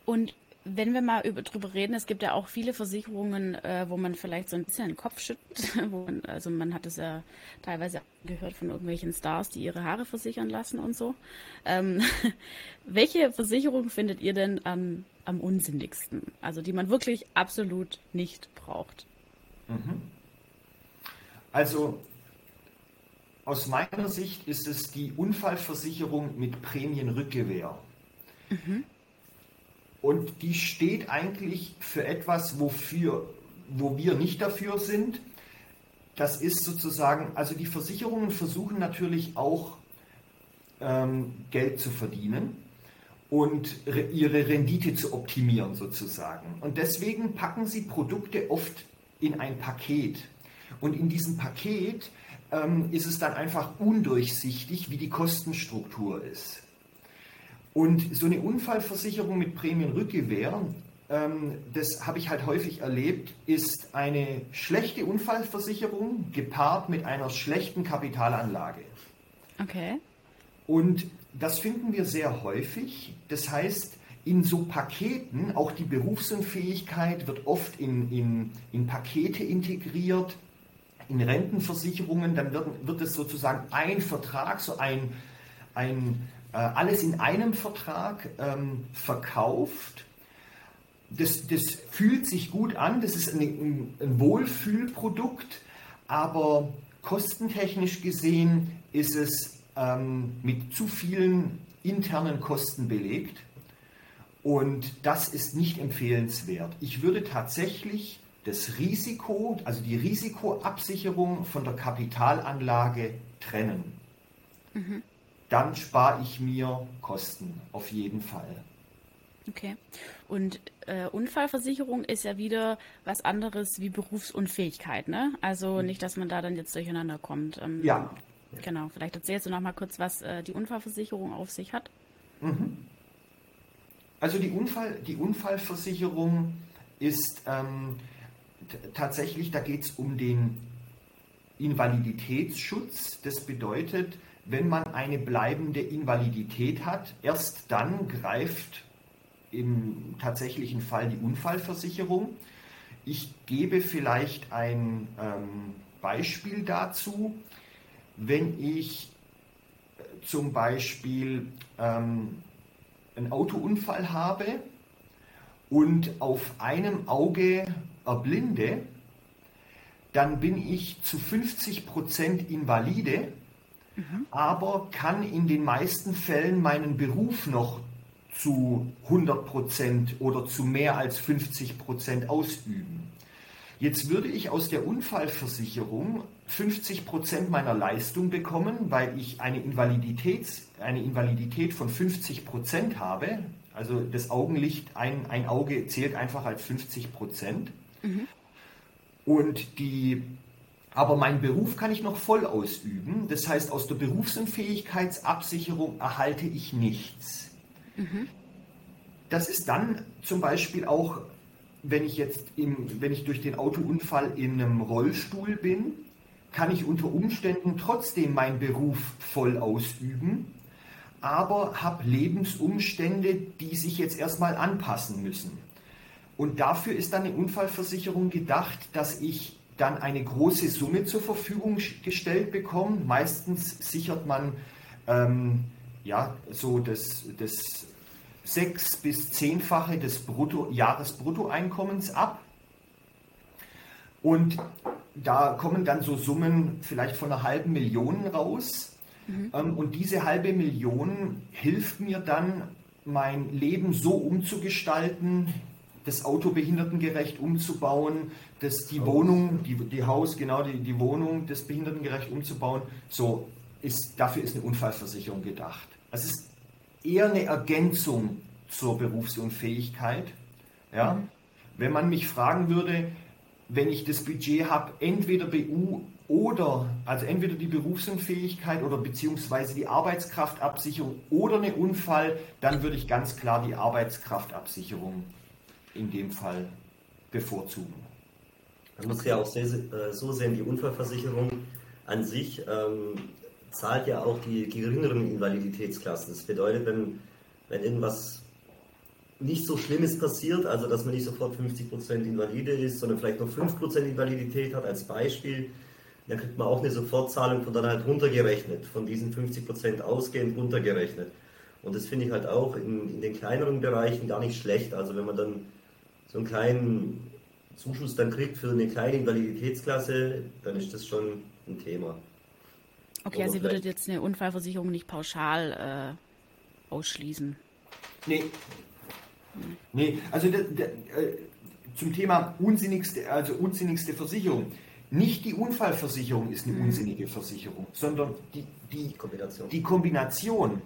A: Und wenn wir mal über, drüber reden, es gibt ja auch viele Versicherungen, äh, wo man vielleicht so ein bisschen den Kopf schüttelt. Man, also man hat es ja teilweise gehört von irgendwelchen Stars, die ihre Haare versichern lassen und so. Ähm, welche Versicherung findet ihr denn am, am unsinnigsten? Also die man wirklich absolut nicht braucht? Mhm.
B: Also aus meiner Sicht ist es die Unfallversicherung mit Prämienrückgewähr. Mhm. Und die steht eigentlich für etwas, wofür, wo wir nicht dafür sind. Das ist sozusagen, also die Versicherungen versuchen natürlich auch ähm, Geld zu verdienen und ihre Rendite zu optimieren sozusagen. Und deswegen packen sie Produkte oft in ein Paket. Und in diesem Paket ähm, ist es dann einfach undurchsichtig, wie die Kostenstruktur ist. Und so eine Unfallversicherung mit Prämienrückgewähr, ähm, das habe ich halt häufig erlebt, ist eine schlechte Unfallversicherung gepaart mit einer schlechten Kapitalanlage.
A: Okay.
B: Und das finden wir sehr häufig. Das heißt, in so Paketen, auch die Berufsunfähigkeit wird oft in, in, in Pakete integriert, in Rentenversicherungen, dann wird, wird es sozusagen ein Vertrag, so ein, ein alles in einem Vertrag ähm, verkauft. Das, das fühlt sich gut an, das ist ein, ein Wohlfühlprodukt, aber kostentechnisch gesehen ist es ähm, mit zu vielen internen Kosten belegt und das ist nicht empfehlenswert. Ich würde tatsächlich das Risiko, also die Risikoabsicherung von der Kapitalanlage trennen. Mhm dann spare ich mir Kosten auf jeden Fall.
A: Okay. Und äh, Unfallversicherung ist ja wieder was anderes wie Berufsunfähigkeit, ne? Also mhm. nicht, dass man da dann jetzt durcheinander kommt.
B: Ähm, ja.
A: Genau. Vielleicht erzählst du noch mal kurz, was äh, die Unfallversicherung auf sich hat.
B: Mhm. Also die, Unfall, die Unfallversicherung ist ähm, tatsächlich, da geht es um den Invaliditätsschutz. Das bedeutet, wenn man eine bleibende Invalidität hat, erst dann greift im tatsächlichen Fall die Unfallversicherung. Ich gebe vielleicht ein ähm, Beispiel dazu. Wenn ich äh, zum Beispiel ähm, einen Autounfall habe und auf einem Auge erblinde, dann bin ich zu 50 Prozent invalide mhm. aber kann in den meisten Fällen meinen Beruf noch zu 100 Prozent oder zu mehr als 50 Prozent ausüben. Jetzt würde ich aus der Unfallversicherung 50 Prozent meiner Leistung bekommen, weil ich eine, Invaliditäts, eine Invalidität von 50 Prozent habe. Also das Augenlicht, ein, ein Auge zählt einfach als 50 Prozent. Mhm. Und die aber meinen Beruf kann ich noch voll ausüben. Das heißt, aus der Berufsunfähigkeitsabsicherung erhalte ich nichts. Mhm. Das ist dann zum Beispiel auch, wenn ich jetzt im, wenn ich durch den Autounfall in einem Rollstuhl bin, kann ich unter Umständen trotzdem meinen Beruf voll ausüben, aber habe Lebensumstände, die sich jetzt erstmal anpassen müssen. Und dafür ist dann eine Unfallversicherung gedacht, dass ich dann eine große Summe zur Verfügung gestellt bekommen. Meistens sichert man ähm, ja, so das, das sechs- bis zehnfache des Brutto, Jahresbruttoeinkommens ab. Und da kommen dann so Summen vielleicht von einer halben Million raus. Mhm. Ähm, und diese halbe Million hilft mir dann mein Leben so umzugestalten, das Auto behindertengerecht umzubauen, das, die Haus. Wohnung, die, die Haus, genau, die, die Wohnung, das behindertengerecht umzubauen. So, ist, dafür ist eine Unfallversicherung gedacht. Es ist eher eine Ergänzung zur Berufsunfähigkeit. Ja? Mhm. Wenn man mich fragen würde, wenn ich das Budget habe, entweder BU oder, also entweder die Berufsunfähigkeit oder beziehungsweise die Arbeitskraftabsicherung oder eine Unfall, dann würde ich ganz klar die Arbeitskraftabsicherung in dem Fall bevorzugen.
C: Man muss ja auch äh, so sehen, die Unfallversicherung an sich ähm, zahlt ja auch die geringeren Invaliditätsklassen. Das bedeutet, wenn, wenn irgendwas nicht so Schlimmes passiert, also dass man nicht sofort 50% Invalide ist, sondern vielleicht noch 5% Invalidität hat als Beispiel, dann kriegt man auch eine Sofortzahlung von dann halt runtergerechnet, von diesen 50% ausgehend runtergerechnet. Und das finde ich halt auch in, in, den kleineren Bereichen gar nicht schlecht. Also wenn man dann so einen kleinen Zuschuss dann kriegt für eine kleine Invaliditätsklasse, dann ist das schon ein Thema.
A: Okay, also ihr würdet jetzt eine Unfallversicherung nicht pauschal äh, ausschließen.
B: Nee. Hm. Nee, also der, der, äh, zum Thema unsinnigste, also unsinnigste Versicherung. Nicht die Unfallversicherung ist eine mhm. unsinnige Versicherung, sondern die, die, Kombination. die Kombination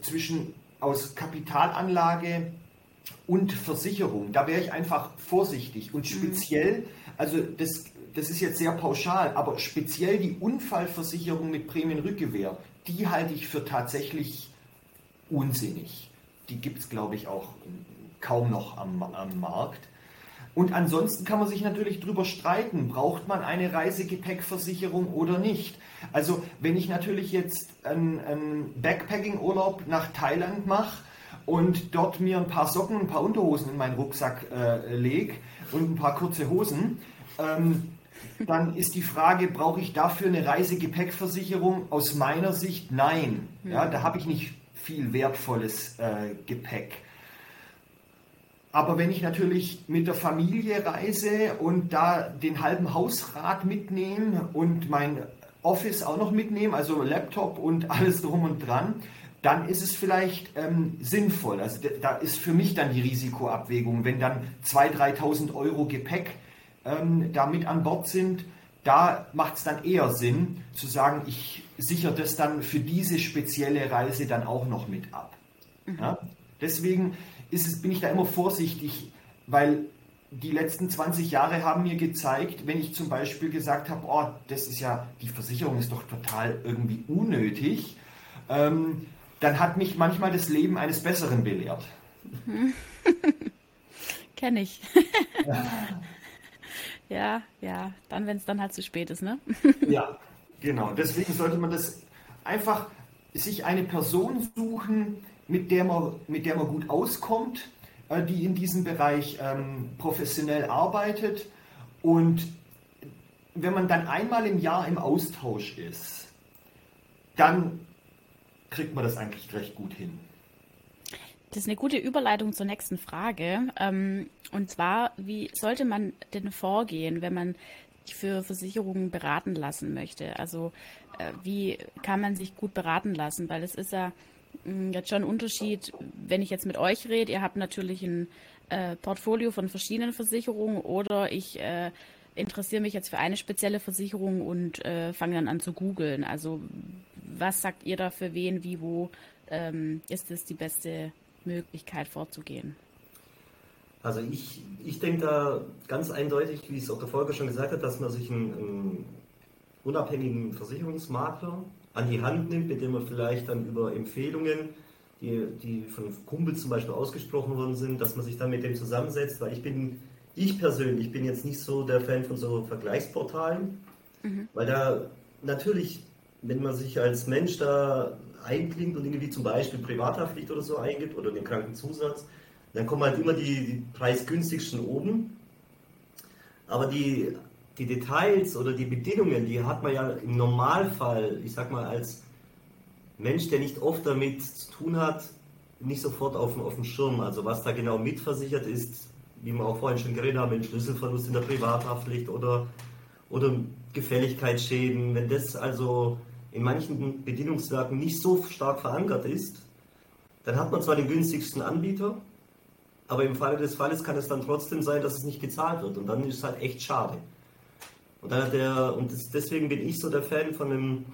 B: zwischen aus Kapitalanlage und Versicherung. Da wäre ich einfach vorsichtig und mhm. speziell, also das das ist jetzt sehr pauschal, aber speziell die Unfallversicherung mit Prämienrückgewehr, die halte ich für tatsächlich unsinnig. Die gibt es, glaube ich, auch kaum noch am, am Markt. Und ansonsten kann man sich natürlich darüber streiten, braucht man eine Reisegepäckversicherung oder nicht. Also wenn ich natürlich jetzt einen, einen Backpacking-Urlaub nach Thailand mache und dort mir ein paar Socken, ein paar Unterhosen in meinen Rucksack äh, lege und ein paar kurze Hosen, ähm, dann ist die Frage, brauche ich dafür eine Reisegepäckversicherung? Aus meiner Sicht nein. Ja, da habe ich nicht viel wertvolles äh, Gepäck. Aber wenn ich natürlich mit der Familie reise und da den halben Hausrat mitnehme und mein Office auch noch mitnehme, also Laptop und alles drum und dran, dann ist es vielleicht ähm, sinnvoll. Also da ist für mich dann die Risikoabwägung, wenn dann 2.000, 3.000 Euro Gepäck ähm, da mit an Bord sind, da macht es dann eher Sinn zu sagen, ich sichere das dann für diese spezielle Reise dann auch noch mit ab. Mhm. Ja? Deswegen es, bin ich da immer vorsichtig, weil die letzten 20 Jahre haben mir gezeigt, wenn ich zum Beispiel gesagt habe, oh, das ist ja, die Versicherung ist doch total irgendwie unnötig, ähm, dann hat mich manchmal das Leben eines Besseren belehrt.
A: Kenne ich. ja. Ja, ja, dann, wenn es dann halt zu spät ist, ne?
B: ja, genau. Deswegen sollte man das einfach sich eine Person suchen, mit der man, mit der man gut auskommt, äh, die in diesem Bereich ähm, professionell arbeitet. Und wenn man dann einmal im Jahr im Austausch ist, dann kriegt man das eigentlich recht gut hin.
A: Das ist eine gute Überleitung zur nächsten Frage. Ähm, und zwar, wie sollte man denn vorgehen, wenn man sich für Versicherungen beraten lassen möchte? Also äh, wie kann man sich gut beraten lassen? Weil es ist ja hm, jetzt schon ein Unterschied, wenn ich jetzt mit euch rede. Ihr habt natürlich ein äh, Portfolio von verschiedenen Versicherungen oder ich äh, interessiere mich jetzt für eine spezielle Versicherung und fange dann an zu googeln. Also was sagt ihr da für wen, wie, wo ähm, ist es die beste Möglichkeit vorzugehen?
C: Also ich, ich denke da ganz eindeutig, wie es auch der Volker schon gesagt hat, dass man sich einen, einen unabhängigen Versicherungsmakler an die Hand nimmt, mit dem man vielleicht dann über Empfehlungen, die, die von Kumpels zum Beispiel ausgesprochen worden sind, dass man sich dann mit dem zusammensetzt, weil ich bin, ich persönlich bin jetzt nicht so der Fan von so Vergleichsportalen, mhm. weil da natürlich, wenn man sich als Mensch da einklingt und irgendwie zum Beispiel Privathaftpflicht oder so eingibt oder den Krankenzusatz, dann kommen halt immer die, die preisgünstigsten oben. Aber die, die Details oder die Bedingungen, die hat man ja im Normalfall, ich sag mal, als Mensch, der nicht oft damit zu tun hat, nicht sofort auf, auf dem Schirm. Also was da genau mitversichert ist, wie wir auch vorhin schon geredet haben, ein Schlüsselverlust in der Privathaftpflicht oder, oder Gefälligkeitsschäden, wenn das also in manchen Bedienungswerken nicht so stark verankert ist, dann hat man zwar den günstigsten Anbieter, aber im Falle des Falles kann es dann trotzdem sein, dass es nicht gezahlt wird und dann ist es halt echt schade. Und, der, und deswegen bin ich so der Fan von einem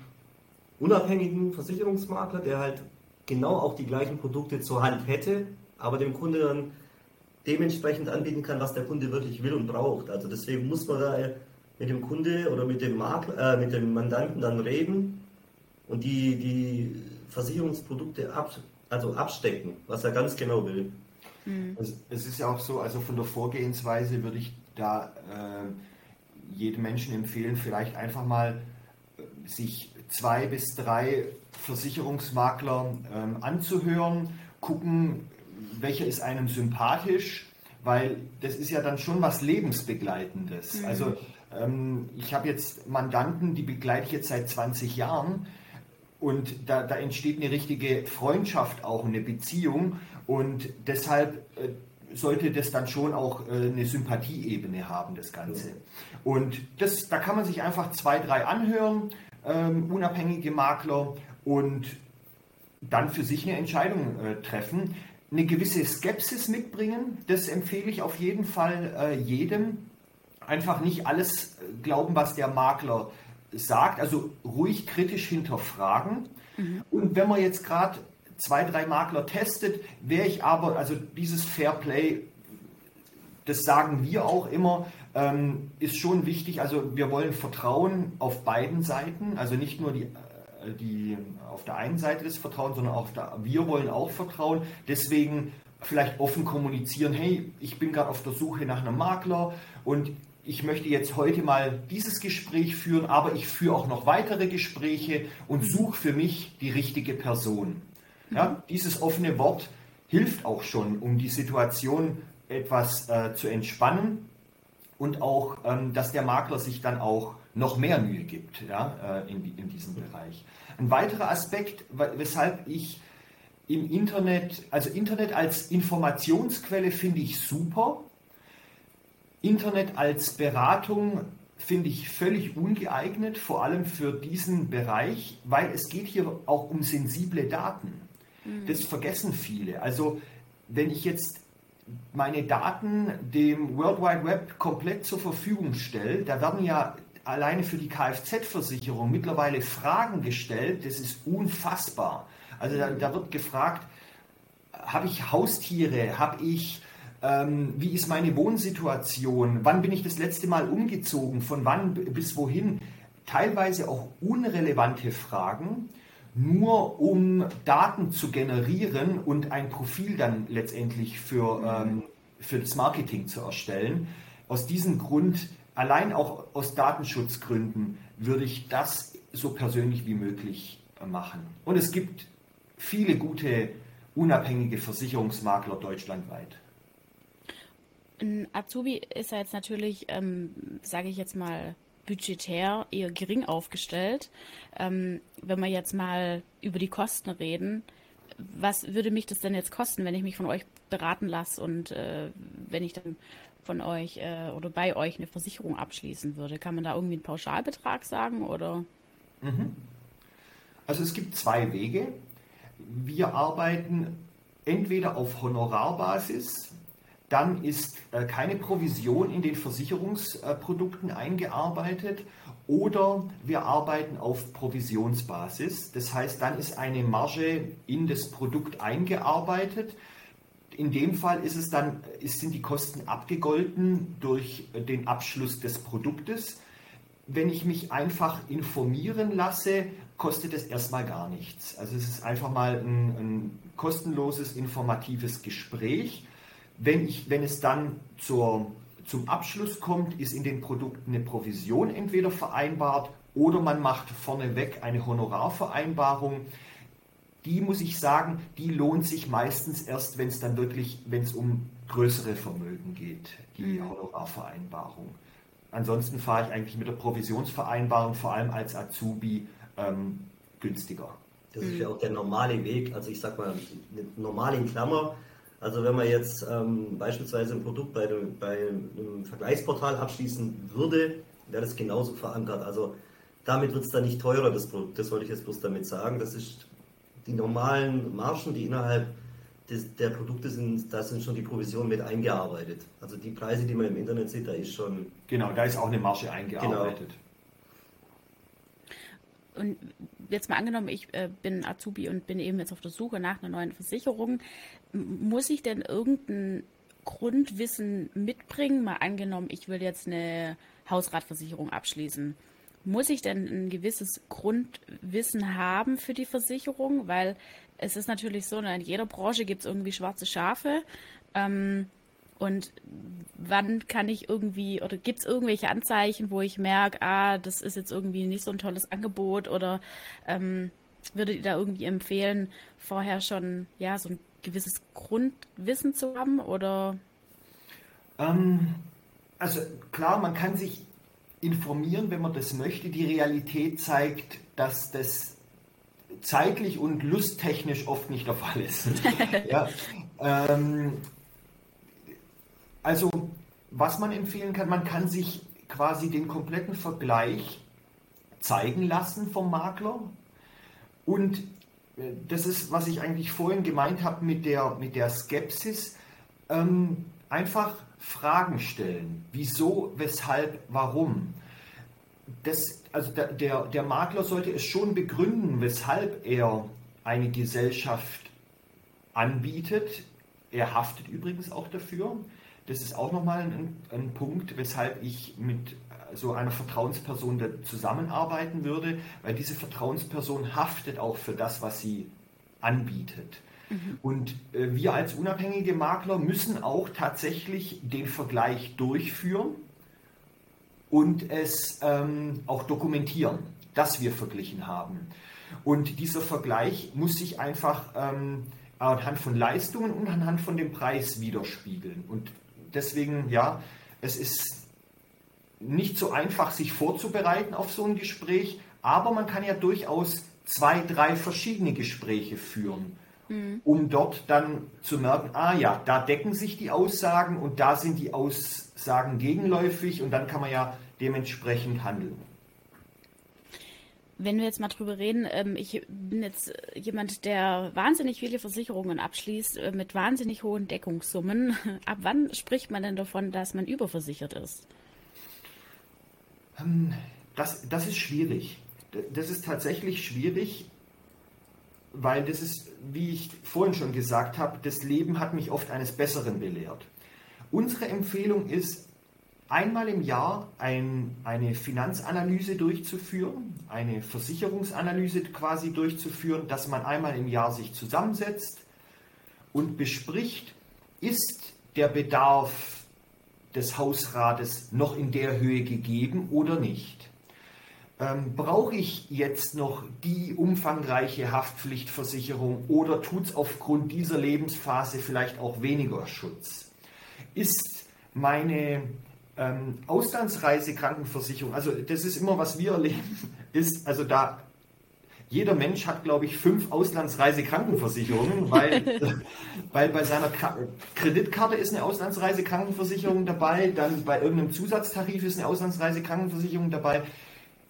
C: unabhängigen Versicherungsmakler, der halt genau auch die gleichen Produkte zur Hand hätte, aber dem Kunde dann dementsprechend anbieten kann, was der Kunde wirklich will und braucht. Also deswegen muss man da mit dem Kunde oder mit dem Makler, äh, mit dem Mandanten dann reden und die, die Versicherungsprodukte ab, also abstecken, was er ganz genau will.
B: Mhm. Es, es, ist ja auch so, also von der Vorgehensweise würde ich da äh, jedem Menschen empfehlen, vielleicht einfach mal äh, sich zwei bis drei Versicherungsmakler ähm, anzuhören, gucken, welcher ist einem sympathisch, weil das ist ja dann schon was Lebensbegleitendes. Mhm. Also ähm, ich habe jetzt Mandanten, die begleite ich jetzt seit 20 Jahren und da, da entsteht eine richtige Freundschaft auch, eine Beziehung und deshalb äh, sollte das dann schon auch äh, eine Sympathieebene haben, das Ganze. Und das, da kann man sich einfach zwei, drei anhören, ähm, unabhängige Makler und dann für sich eine Entscheidung äh, treffen. Eine gewisse Skepsis mitbringen, das empfehle ich auf jeden Fall äh, jedem. Einfach nicht alles äh, glauben, was der Makler sagt, also ruhig kritisch hinterfragen. Mhm. Und wenn man jetzt gerade zwei, drei Makler testet, wäre ich aber, also dieses Fairplay, das sagen wir auch immer, ähm, ist schon wichtig. Also wir wollen Vertrauen auf beiden Seiten, also nicht nur die, äh, die auf der einen Seite des Vertrauens, sondern auch der, wir wollen auch Vertrauen. Deswegen vielleicht offen kommunizieren, hey, ich bin gerade auf der Suche nach einem Makler und ich möchte jetzt heute mal dieses Gespräch führen, aber ich führe auch noch weitere Gespräche und suche für mich die richtige Person. Ja, dieses offene Wort hilft auch schon, um die Situation etwas äh, zu entspannen und auch, ähm, dass der Makler sich dann auch noch mehr Mühe gibt ja, äh, in, in diesem Bereich. Ein weiterer Aspekt, weshalb ich im Internet, also Internet als Informationsquelle finde ich super. Internet als Beratung finde ich völlig ungeeignet, vor allem für diesen Bereich, weil es geht hier auch um sensible Daten. Mhm. Das vergessen viele. Also wenn ich jetzt meine Daten dem World Wide Web komplett zur Verfügung stelle, da werden ja alleine für die Kfz-Versicherung mittlerweile Fragen gestellt, das ist unfassbar. Also da, da wird gefragt, habe ich Haustiere, habe ich, ähm, wie ist meine Wohnsituation, wann bin ich das letzte Mal umgezogen, von wann bis wohin. Teilweise auch unrelevante Fragen, nur um Daten zu generieren und ein Profil dann letztendlich für, ähm, für das Marketing zu erstellen. Aus diesem Grund, allein auch aus Datenschutzgründen, würde ich das so persönlich wie möglich machen. Und es gibt viele gute unabhängige Versicherungsmakler deutschlandweit.
A: Ein Azubi ist ja jetzt natürlich, ähm, sage ich jetzt mal, budgetär eher gering aufgestellt. Ähm, wenn wir jetzt mal über die Kosten reden, was würde mich das denn jetzt kosten, wenn ich mich von euch beraten lasse und äh, wenn ich dann von euch äh, oder bei euch eine Versicherung abschließen würde? Kann man da irgendwie einen Pauschalbetrag sagen oder? Mhm.
B: Also es gibt zwei Wege. Wir arbeiten entweder auf Honorarbasis, dann ist äh, keine Provision in den Versicherungsprodukten eingearbeitet oder wir arbeiten auf Provisionsbasis. Das heißt, dann ist eine Marge in das Produkt eingearbeitet. In dem Fall ist es dann, sind die Kosten abgegolten durch den Abschluss des Produktes. Wenn ich mich einfach informieren lasse, kostet es erstmal gar nichts. Also es ist einfach mal ein, ein kostenloses, informatives Gespräch wenn, ich, wenn es dann zur, zum Abschluss kommt, ist in den Produkten eine Provision entweder vereinbart oder man macht vorneweg eine Honorarvereinbarung. Die muss ich sagen, die lohnt sich meistens erst, wenn es dann wirklich, wenn es um größere Vermögen geht, die mhm. Honorarvereinbarung. Ansonsten fahre ich eigentlich mit der Provisionsvereinbarung, vor allem als Azubi, ähm, günstiger.
C: Das ist ja auch der normale Weg. Also ich sag mal, normal in Klammer, also wenn man jetzt ähm, beispielsweise ein Produkt bei, bei, einem Vergleichsportal abschließen würde, wäre das genauso verankert. Also damit wird es dann nicht teurer, das Produkt. Das wollte ich jetzt bloß damit sagen. Das ist die normalen Margen, die innerhalb des, der Produkte sind, da sind schon die Provisionen mit eingearbeitet. Also die Preise, die man im Internet sieht, da ist schon.
B: Genau, da ist auch eine Marge eingearbeitet.
A: Genau. Und jetzt mal angenommen, ich äh, bin Azubi und bin eben jetzt auf der Suche nach einer neuen Versicherung. Muss ich denn irgendein Grundwissen mitbringen? Mal angenommen, ich will jetzt eine Hausratversicherung abschließen. Muss ich denn ein gewisses Grundwissen haben für die Versicherung? Weil es ist natürlich so, ne, in jeder Branche gibt es irgendwie schwarze Schafe. Ähm, und wann kann ich irgendwie, oder gibt es irgendwelche Anzeichen, wo ich merke, ah, das ist jetzt irgendwie nicht so ein tolles Angebot oder ähm, würdet ihr da irgendwie empfehlen, vorher schon ja so ein gewisses Grundwissen zu haben oder?
B: Ähm, also klar, man kann sich informieren, wenn man das möchte. Die Realität zeigt, dass das zeitlich und lusttechnisch oft nicht der Fall ist. ja, ähm, also, was man empfehlen kann, man kann sich quasi den kompletten Vergleich zeigen lassen vom Makler. Und äh, das ist, was ich eigentlich vorhin gemeint habe mit der, mit der Skepsis. Ähm, einfach Fragen stellen. Wieso, weshalb, warum? Das, also der, der, der Makler sollte es schon begründen, weshalb er eine Gesellschaft anbietet. Er haftet übrigens auch dafür. Das ist auch nochmal ein, ein Punkt, weshalb ich mit so einer Vertrauensperson zusammenarbeiten würde, weil diese Vertrauensperson haftet auch für das, was sie anbietet. Mhm. Und äh, wir als unabhängige Makler müssen auch tatsächlich den Vergleich durchführen und es ähm, auch dokumentieren, dass wir verglichen haben. Und dieser Vergleich muss sich einfach ähm, anhand von Leistungen und anhand von dem Preis widerspiegeln. Und deswegen, ja, es ist nicht so einfach, sich vorzubereiten auf so ein Gespräch, aber man kann ja durchaus zwei, drei verschiedene Gespräche führen, mhm. um dort dann zu merken, ah ja, da decken sich die Aussagen und da sind die Aussagen gegenläufig und dann kann man ja dementsprechend handeln.
A: Wenn wir jetzt mal drüber reden, ähm, ich bin jetzt jemand, der wahnsinnig viele Versicherungen abschließt äh, mit wahnsinnig hohen Deckungssummen. Ab wann spricht man denn davon, dass man überversichert ist?
B: Ähm, das, das ist schwierig. Das ist tatsächlich schwierig, weil das ist, wie ich vorhin schon gesagt habe, das Leben hat mich oft eines Besseren belehrt. Unsere Empfehlung ist, einmal im Jahr ein, eine Finanzanalyse durchzuführen, eine Versicherungsanalyse quasi durchzuführen, dass man einmal im Jahr sich zusammensetzt und bespricht, ist der Bedarf des Hausrates noch in der Höhe gegeben oder nicht. Ähm, Brauche ich jetzt noch die umfangreiche Haftpflichtversicherung oder tut es aufgrund dieser Lebensphase vielleicht auch weniger Schutz? Ist meine ähm, Auslandsreisekrankenversicherung, also das ist immer, was wir erleben, ist, also da jeder Mensch hat, glaube ich, fünf Auslandsreisekrankenversicherungen, weil, weil bei seiner Kreditkarte ist eine Auslandsreisekrankenversicherung dabei, dann bei irgendeinem Zusatztarif ist eine Auslandsreisekrankenversicherung dabei.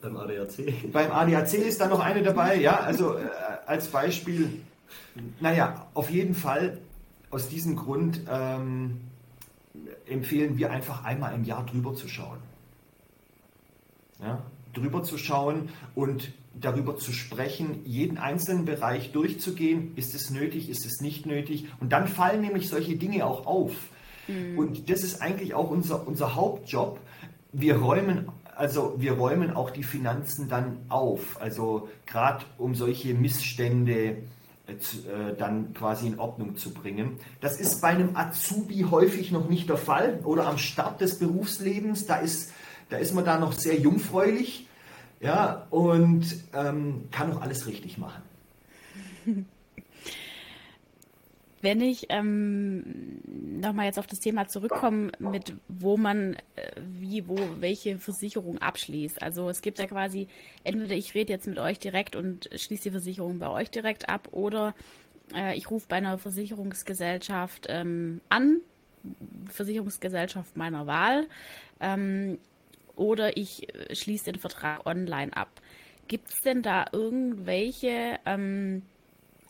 C: Beim ADAC.
B: Beim ADAC ist dann noch eine dabei, ja, also äh, als Beispiel, naja, auf jeden Fall aus diesem Grund ähm, empfehlen wir einfach einmal im Jahr drüber zu schauen. Ja, drüber zu schauen und darüber zu sprechen, jeden einzelnen Bereich durchzugehen. Ist es nötig, ist es nicht nötig? Und dann fallen nämlich solche Dinge auch auf. Mhm. Und das ist eigentlich auch unser, unser Hauptjob. Wir räumen also wir räumen auch die Finanzen dann auf. Also gerade um solche Missstände dann quasi in Ordnung zu bringen. Das ist bei einem Azubi häufig noch nicht der Fall oder am Start des Berufslebens. Da ist, da ist man da noch sehr jungfräulich ja, und ähm, kann auch alles richtig machen.
A: Wenn ich ähm, nochmal jetzt auf das Thema zurückkomme, mit wo man äh, wie, wo, welche Versicherung abschließt. Also es gibt ja quasi, entweder ich rede jetzt mit euch direkt und schließe die Versicherung bei euch direkt ab oder äh, ich rufe bei einer Versicherungsgesellschaft ähm, an, Versicherungsgesellschaft meiner Wahl. Ähm, oder ich äh, schließe den Vertrag online ab. Gibt es denn da irgendwelche ähm,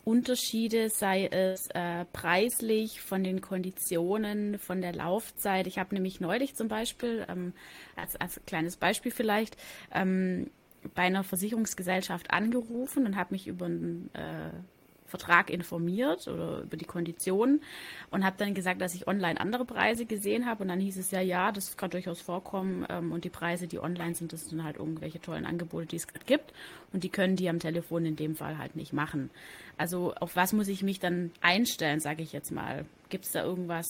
A: Unterschiede, sei es äh, preislich, von den Konditionen, von der Laufzeit. Ich habe nämlich neulich zum Beispiel, ähm, als, als kleines Beispiel vielleicht, ähm, bei einer Versicherungsgesellschaft angerufen und habe mich über ein äh, Vertrag informiert oder über die Konditionen und habe dann gesagt, dass ich online andere Preise gesehen habe. Und dann hieß es ja, ja, das kann durchaus vorkommen. Ähm, und die Preise, die online sind, das sind halt irgendwelche tollen Angebote, die es gerade gibt. Und die können die am Telefon in dem Fall halt nicht machen. Also auf was muss ich mich dann einstellen, sage ich jetzt mal? Gibt es da irgendwas,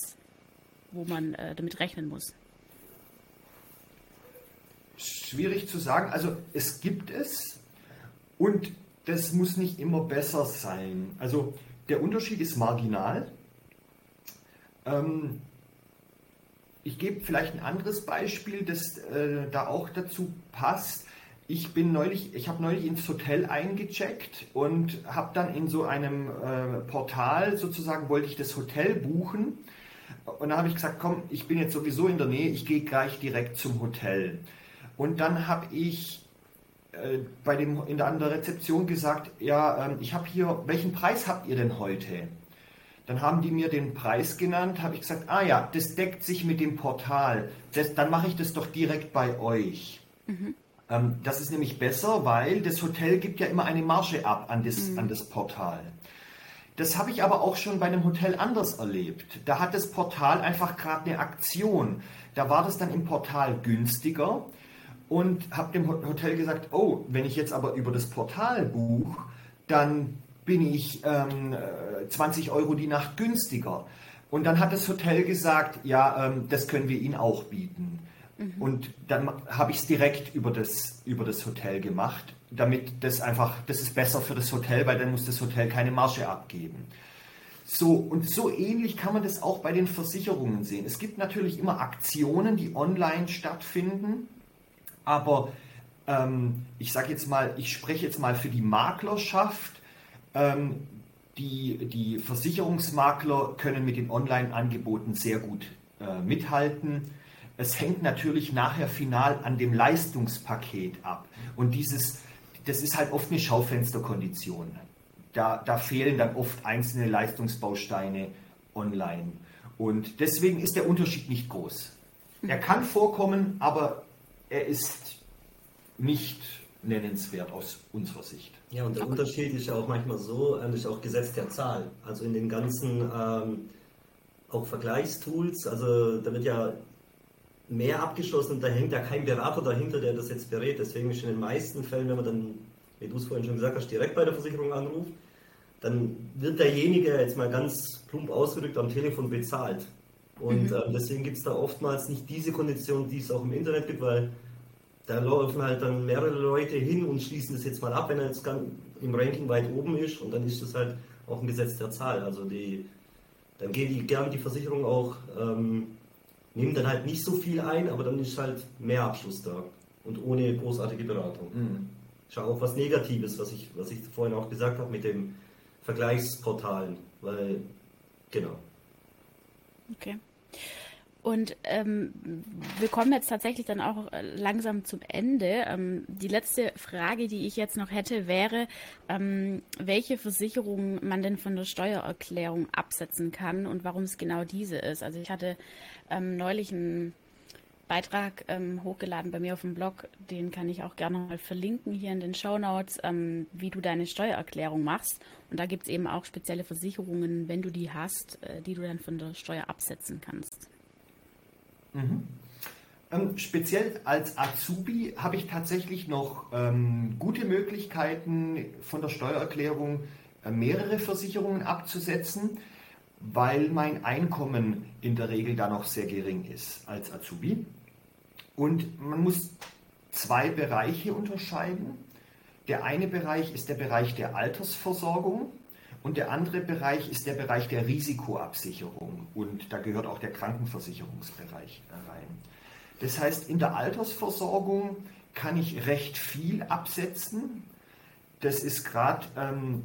A: wo man äh, damit rechnen muss?
B: Schwierig zu sagen. Also es gibt es und das muss nicht immer besser sein. Also der Unterschied ist marginal. Ähm, ich gebe vielleicht ein anderes Beispiel, das äh, da auch dazu passt. Ich bin neulich, ich habe neulich ins Hotel eingecheckt und habe dann in so einem äh, Portal sozusagen wollte ich das Hotel buchen und da habe ich gesagt, komm, ich bin jetzt sowieso in der Nähe, ich gehe gleich direkt zum Hotel. Und dann habe ich äh, bei dem, in der, an der Rezeption gesagt, ja, ähm, ich habe hier, welchen Preis habt ihr denn heute? Dann haben die mir den Preis genannt, habe ich gesagt, ah ja, das deckt sich mit dem Portal. Das, dann mache ich das doch direkt bei euch. Mhm. Ähm, das ist nämlich besser, weil das Hotel gibt ja immer eine Marge ab an das, mhm. an das Portal. Das habe ich aber auch schon bei einem Hotel anders erlebt. Da hat das Portal einfach gerade eine Aktion. Da war das dann im Portal günstiger und habe dem Hotel gesagt, oh, wenn ich jetzt aber über das Portal buche, dann bin ich ähm, 20 äh, Euro die Nacht günstiger. Und dann hat das Hotel gesagt, ja, ähm, das können wir Ihnen auch bieten. Mhm. Und dann habe ich es direkt über das, über das Hotel gemacht, damit das einfach, das ist besser für das Hotel, weil dann muss das Hotel keine Marge abgeben. So, und so ähnlich kann man das auch bei den Versicherungen sehen. Es gibt natürlich immer Aktionen, die online stattfinden aber ähm, ich sage jetzt mal, ich spreche jetzt mal für die Maklerschaft. Ähm, die, die Versicherungsmakler können mit den Online-Angeboten sehr gut äh, mithalten. Es hängt natürlich nachher final an dem Leistungspaket ab. Und dieses, das ist halt oft eine Schaufensterkondition. Da, da fehlen dann oft einzelne Leistungsbausteine online. Und deswegen ist der Unterschied nicht groß. Er kann vorkommen, aber er ist nicht nennenswert aus unserer Sicht.
C: Ja, und der okay. Unterschied ist ja auch manchmal so, eigentlich auch Gesetz der Zahl. Also in den ganzen ähm, auch Vergleichstools, also da wird ja mehr abgeschlossen und da hängt ja kein Berater dahinter, der das jetzt berät. Deswegen ist in den meisten Fällen, wenn man dann, wie du es vorhin schon gesagt hast, direkt bei der Versicherung anruft, dann wird derjenige jetzt mal ganz plump ausgedrückt am Telefon bezahlt. Und mhm. ähm, deswegen gibt es da oftmals nicht diese Kondition, die es auch im Internet gibt, weil da laufen halt dann mehrere Leute hin und schließen das jetzt mal ab, wenn er jetzt im Ranking weit oben ist und dann ist das halt auch ein Gesetz der Zahl. Also die, dann gehen die gerne die Versicherung auch, ähm, nehmen dann halt nicht so viel ein, aber dann ist halt mehr Abschluss da und ohne großartige Beratung. Mhm. Ist ja auch was Negatives, was ich, was ich vorhin auch gesagt habe mit dem Vergleichsportalen, weil genau.
A: Okay. Und ähm, wir kommen jetzt tatsächlich dann auch äh, langsam zum Ende. Ähm, die letzte Frage, die ich jetzt noch hätte, wäre, ähm, welche Versicherung man denn von der Steuererklärung absetzen kann und warum es genau diese ist. Also ich hatte ähm, neulich einen Beitrag ähm, hochgeladen bei mir auf dem Blog, den kann ich auch gerne mal verlinken hier in den Show Notes, ähm, wie du deine Steuererklärung machst. Und da gibt es eben auch spezielle Versicherungen, wenn du die hast, äh, die du dann von der Steuer absetzen kannst.
B: Mhm. Ähm, speziell als Azubi habe ich tatsächlich noch ähm, gute Möglichkeiten von der Steuererklärung äh, mehrere Versicherungen abzusetzen, weil mein Einkommen in der Regel da noch sehr gering ist als Azubi. Und man muss zwei Bereiche unterscheiden. Der eine Bereich ist der Bereich der Altersversorgung. Und der andere Bereich ist der Bereich der Risikoabsicherung und da gehört auch der Krankenversicherungsbereich rein. Das heißt, in der Altersversorgung kann ich recht viel absetzen. Das ist gerade ähm,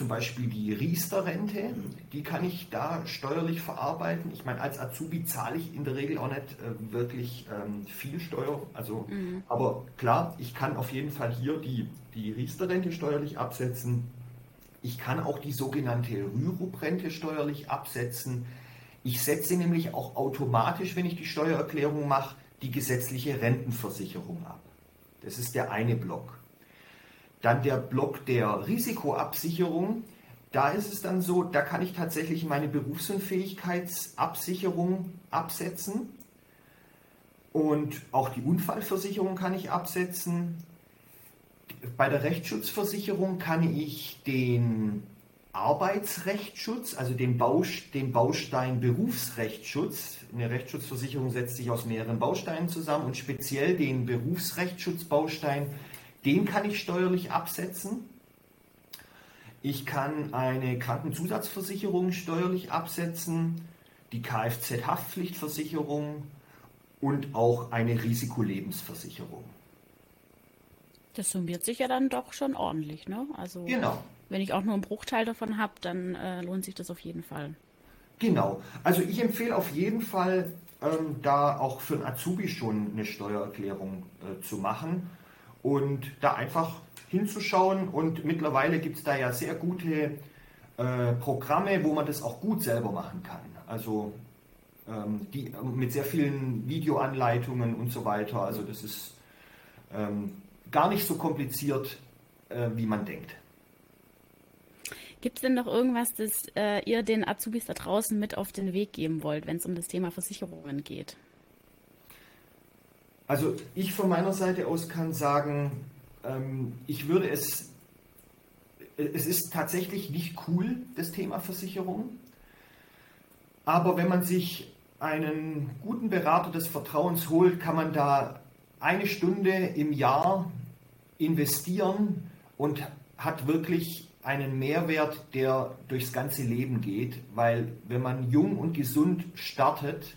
B: zum Beispiel die Riester-Rente, die kann ich da steuerlich verarbeiten. Ich meine, als Azubi zahle ich in der Regel auch nicht äh, wirklich ähm, viel Steuer. Also, mhm. Aber klar, ich kann auf jeden Fall hier die, die Riester-Rente steuerlich absetzen Ich kann auch die sogenannte Rürup-Rente steuerlich absetzen. Ich setze nämlich auch automatisch, wenn ich die Steuererklärung mache, die gesetzliche Rentenversicherung ab. Das ist der eine Block. Dann der Block der Risikoabsicherung. Da ist es dann so, da kann ich tatsächlich meine Berufsunfähigkeitsabsicherung absetzen. Und auch die Unfallversicherung kann ich absetzen. Bei der Rechtsschutzversicherung kann ich den Arbeitsrechtsschutz, also den, Baust den Baustein Berufsrechtsschutz, eine Rechtsschutzversicherung setzt sich aus mehreren Bausteinen zusammen und speziell den Berufsrechtsschutzbaustein, den kann ich steuerlich absetzen. Ich kann eine Krankenzusatzversicherung steuerlich absetzen, die Kfz-Haftpflichtversicherung und auch eine Risikolebensversicherung.
A: Das summiert sich ja dann doch schon ordentlich, ne? Also genau. wenn ich auch nur einen Bruchteil davon habe, dann äh, lohnt sich das auf jeden Fall.
B: Genau. Also ich empfehle auf jeden Fall, ähm, da auch für einen Azubi schon eine Steuererklärung äh, zu machen und da einfach hinzuschauen. Und mittlerweile gibt es da ja sehr gute äh, Programme, wo man das auch gut selber machen kann. Also ähm, die, mit sehr vielen Videoanleitungen und so weiter. Also das ist ähm, gar nicht so kompliziert, äh, wie man denkt.
A: Gibt es denn noch irgendwas, das äh, ihr den Azubis da draußen mit auf den Weg geben wollt, wenn es um das Thema Versicherungen geht?
B: Also ich von meiner Seite aus kann sagen, ähm, ich würde es, es ist tatsächlich nicht cool, das Thema Versicherung. Aber wenn man sich einen guten Berater des Vertrauens holt, kann man da eine Stunde im Jahr investieren und hat wirklich einen Mehrwert, der durchs ganze Leben geht, weil wenn man jung und gesund startet,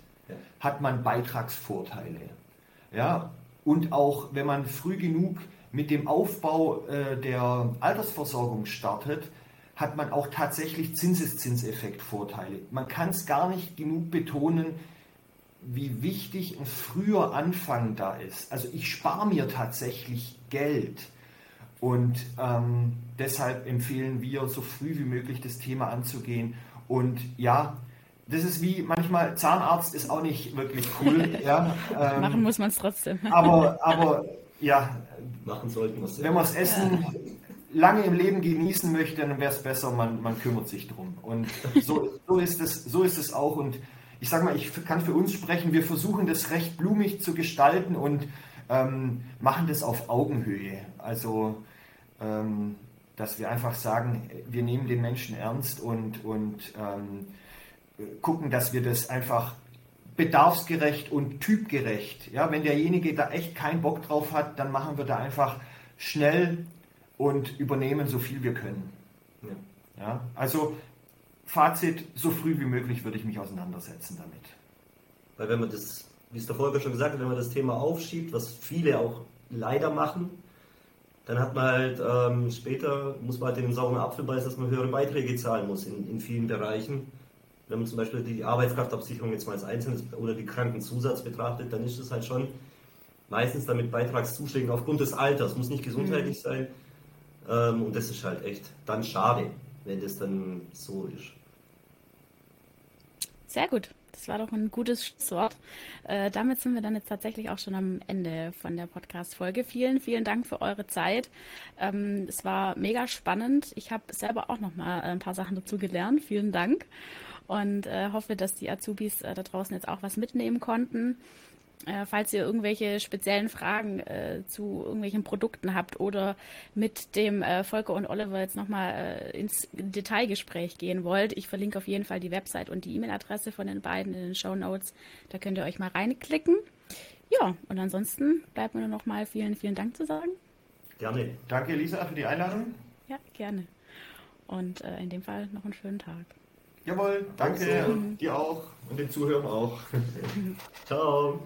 B: hat man Beitragsvorteile. Ja, und auch wenn man früh genug mit dem Aufbau äh, der Altersversorgung startet, hat man auch tatsächlich Zinseszinseffektvorteile. Man kann es gar nicht genug betonen, wie wichtig ein früher Anfang da ist. Also ich spare mir tatsächlich Geld. Und ähm, deshalb empfehlen wir, so früh wie möglich das Thema anzugehen. Und ja, das ist wie manchmal, Zahnarzt ist auch nicht wirklich cool. ja,
A: ähm, Machen muss man es trotzdem.
B: aber, aber ja,
C: Machen sollten wir
B: Wenn man das Essen ja. lange im Leben genießen möchte, dann wäre es besser, man, man kümmert sich drum. Und so, so, ist es, so ist es auch. Und ich sage mal, ich kann für uns sprechen, wir versuchen das recht blumig zu gestalten und ähm, machen das auf Augenhöhe. Also, ähm, dass wir einfach sagen, wir nehmen den Menschen ernst und, und ähm, gucken, dass wir das einfach bedarfsgerecht und typgerecht. Ja, wenn derjenige da echt keinen Bock drauf hat, dann machen wir da einfach schnell und übernehmen so viel wir können. Ja. ja also Fazit, so früh wie möglich würde ich mich auseinandersetzen damit.
C: Weil wenn man das, wie es der Volker schon gesagt hat, wenn man das Thema aufschiebt, was viele auch leider machen, dann hat man halt ähm, später, muss man halt den sauren Apfel beißen, dass man höhere Beiträge zahlen muss in, in vielen Bereichen. Wenn man zum Beispiel die Arbeitskraftabsicherung jetzt mal als Einzelnes oder die Krankenzusatz betrachtet, dann ist es halt schon meistens damit Beitragszuschlägen aufgrund des Alters, muss nicht gesundheitlich mhm. sein. Ähm, und das ist halt echt dann schade, wenn das dann so ist.
A: Sehr gut. Das war doch ein gutes Schlusswort. Äh, damit sind wir dann jetzt tatsächlich auch schon am Ende von der Podcast-Folge. Vielen, vielen Dank für eure Zeit. Ähm, es war mega spannend. Ich habe selber auch noch mal ein paar Sachen dazu gelernt. Vielen Dank und äh, hoffe, dass die Azubis äh, da draußen jetzt auch was mitnehmen konnten. Äh, falls ihr irgendwelche speziellen Fragen äh, zu irgendwelchen Produkten habt oder mit dem äh, Volker und Oliver jetzt nochmal äh, ins Detailgespräch gehen wollt, ich verlinke auf jeden Fall die Website und die E-Mail-Adresse von den beiden in den Show Notes. Da könnt ihr euch mal reinklicken. Ja, und ansonsten bleibt mir nur noch mal vielen, vielen Dank zu sagen.
B: Gerne. Danke, Lisa, für die Einladung.
A: Ja, gerne. Und äh, in dem Fall noch einen schönen Tag.
B: Jawohl, danke. danke. Dir auch und den Zuhörern auch. Ciao.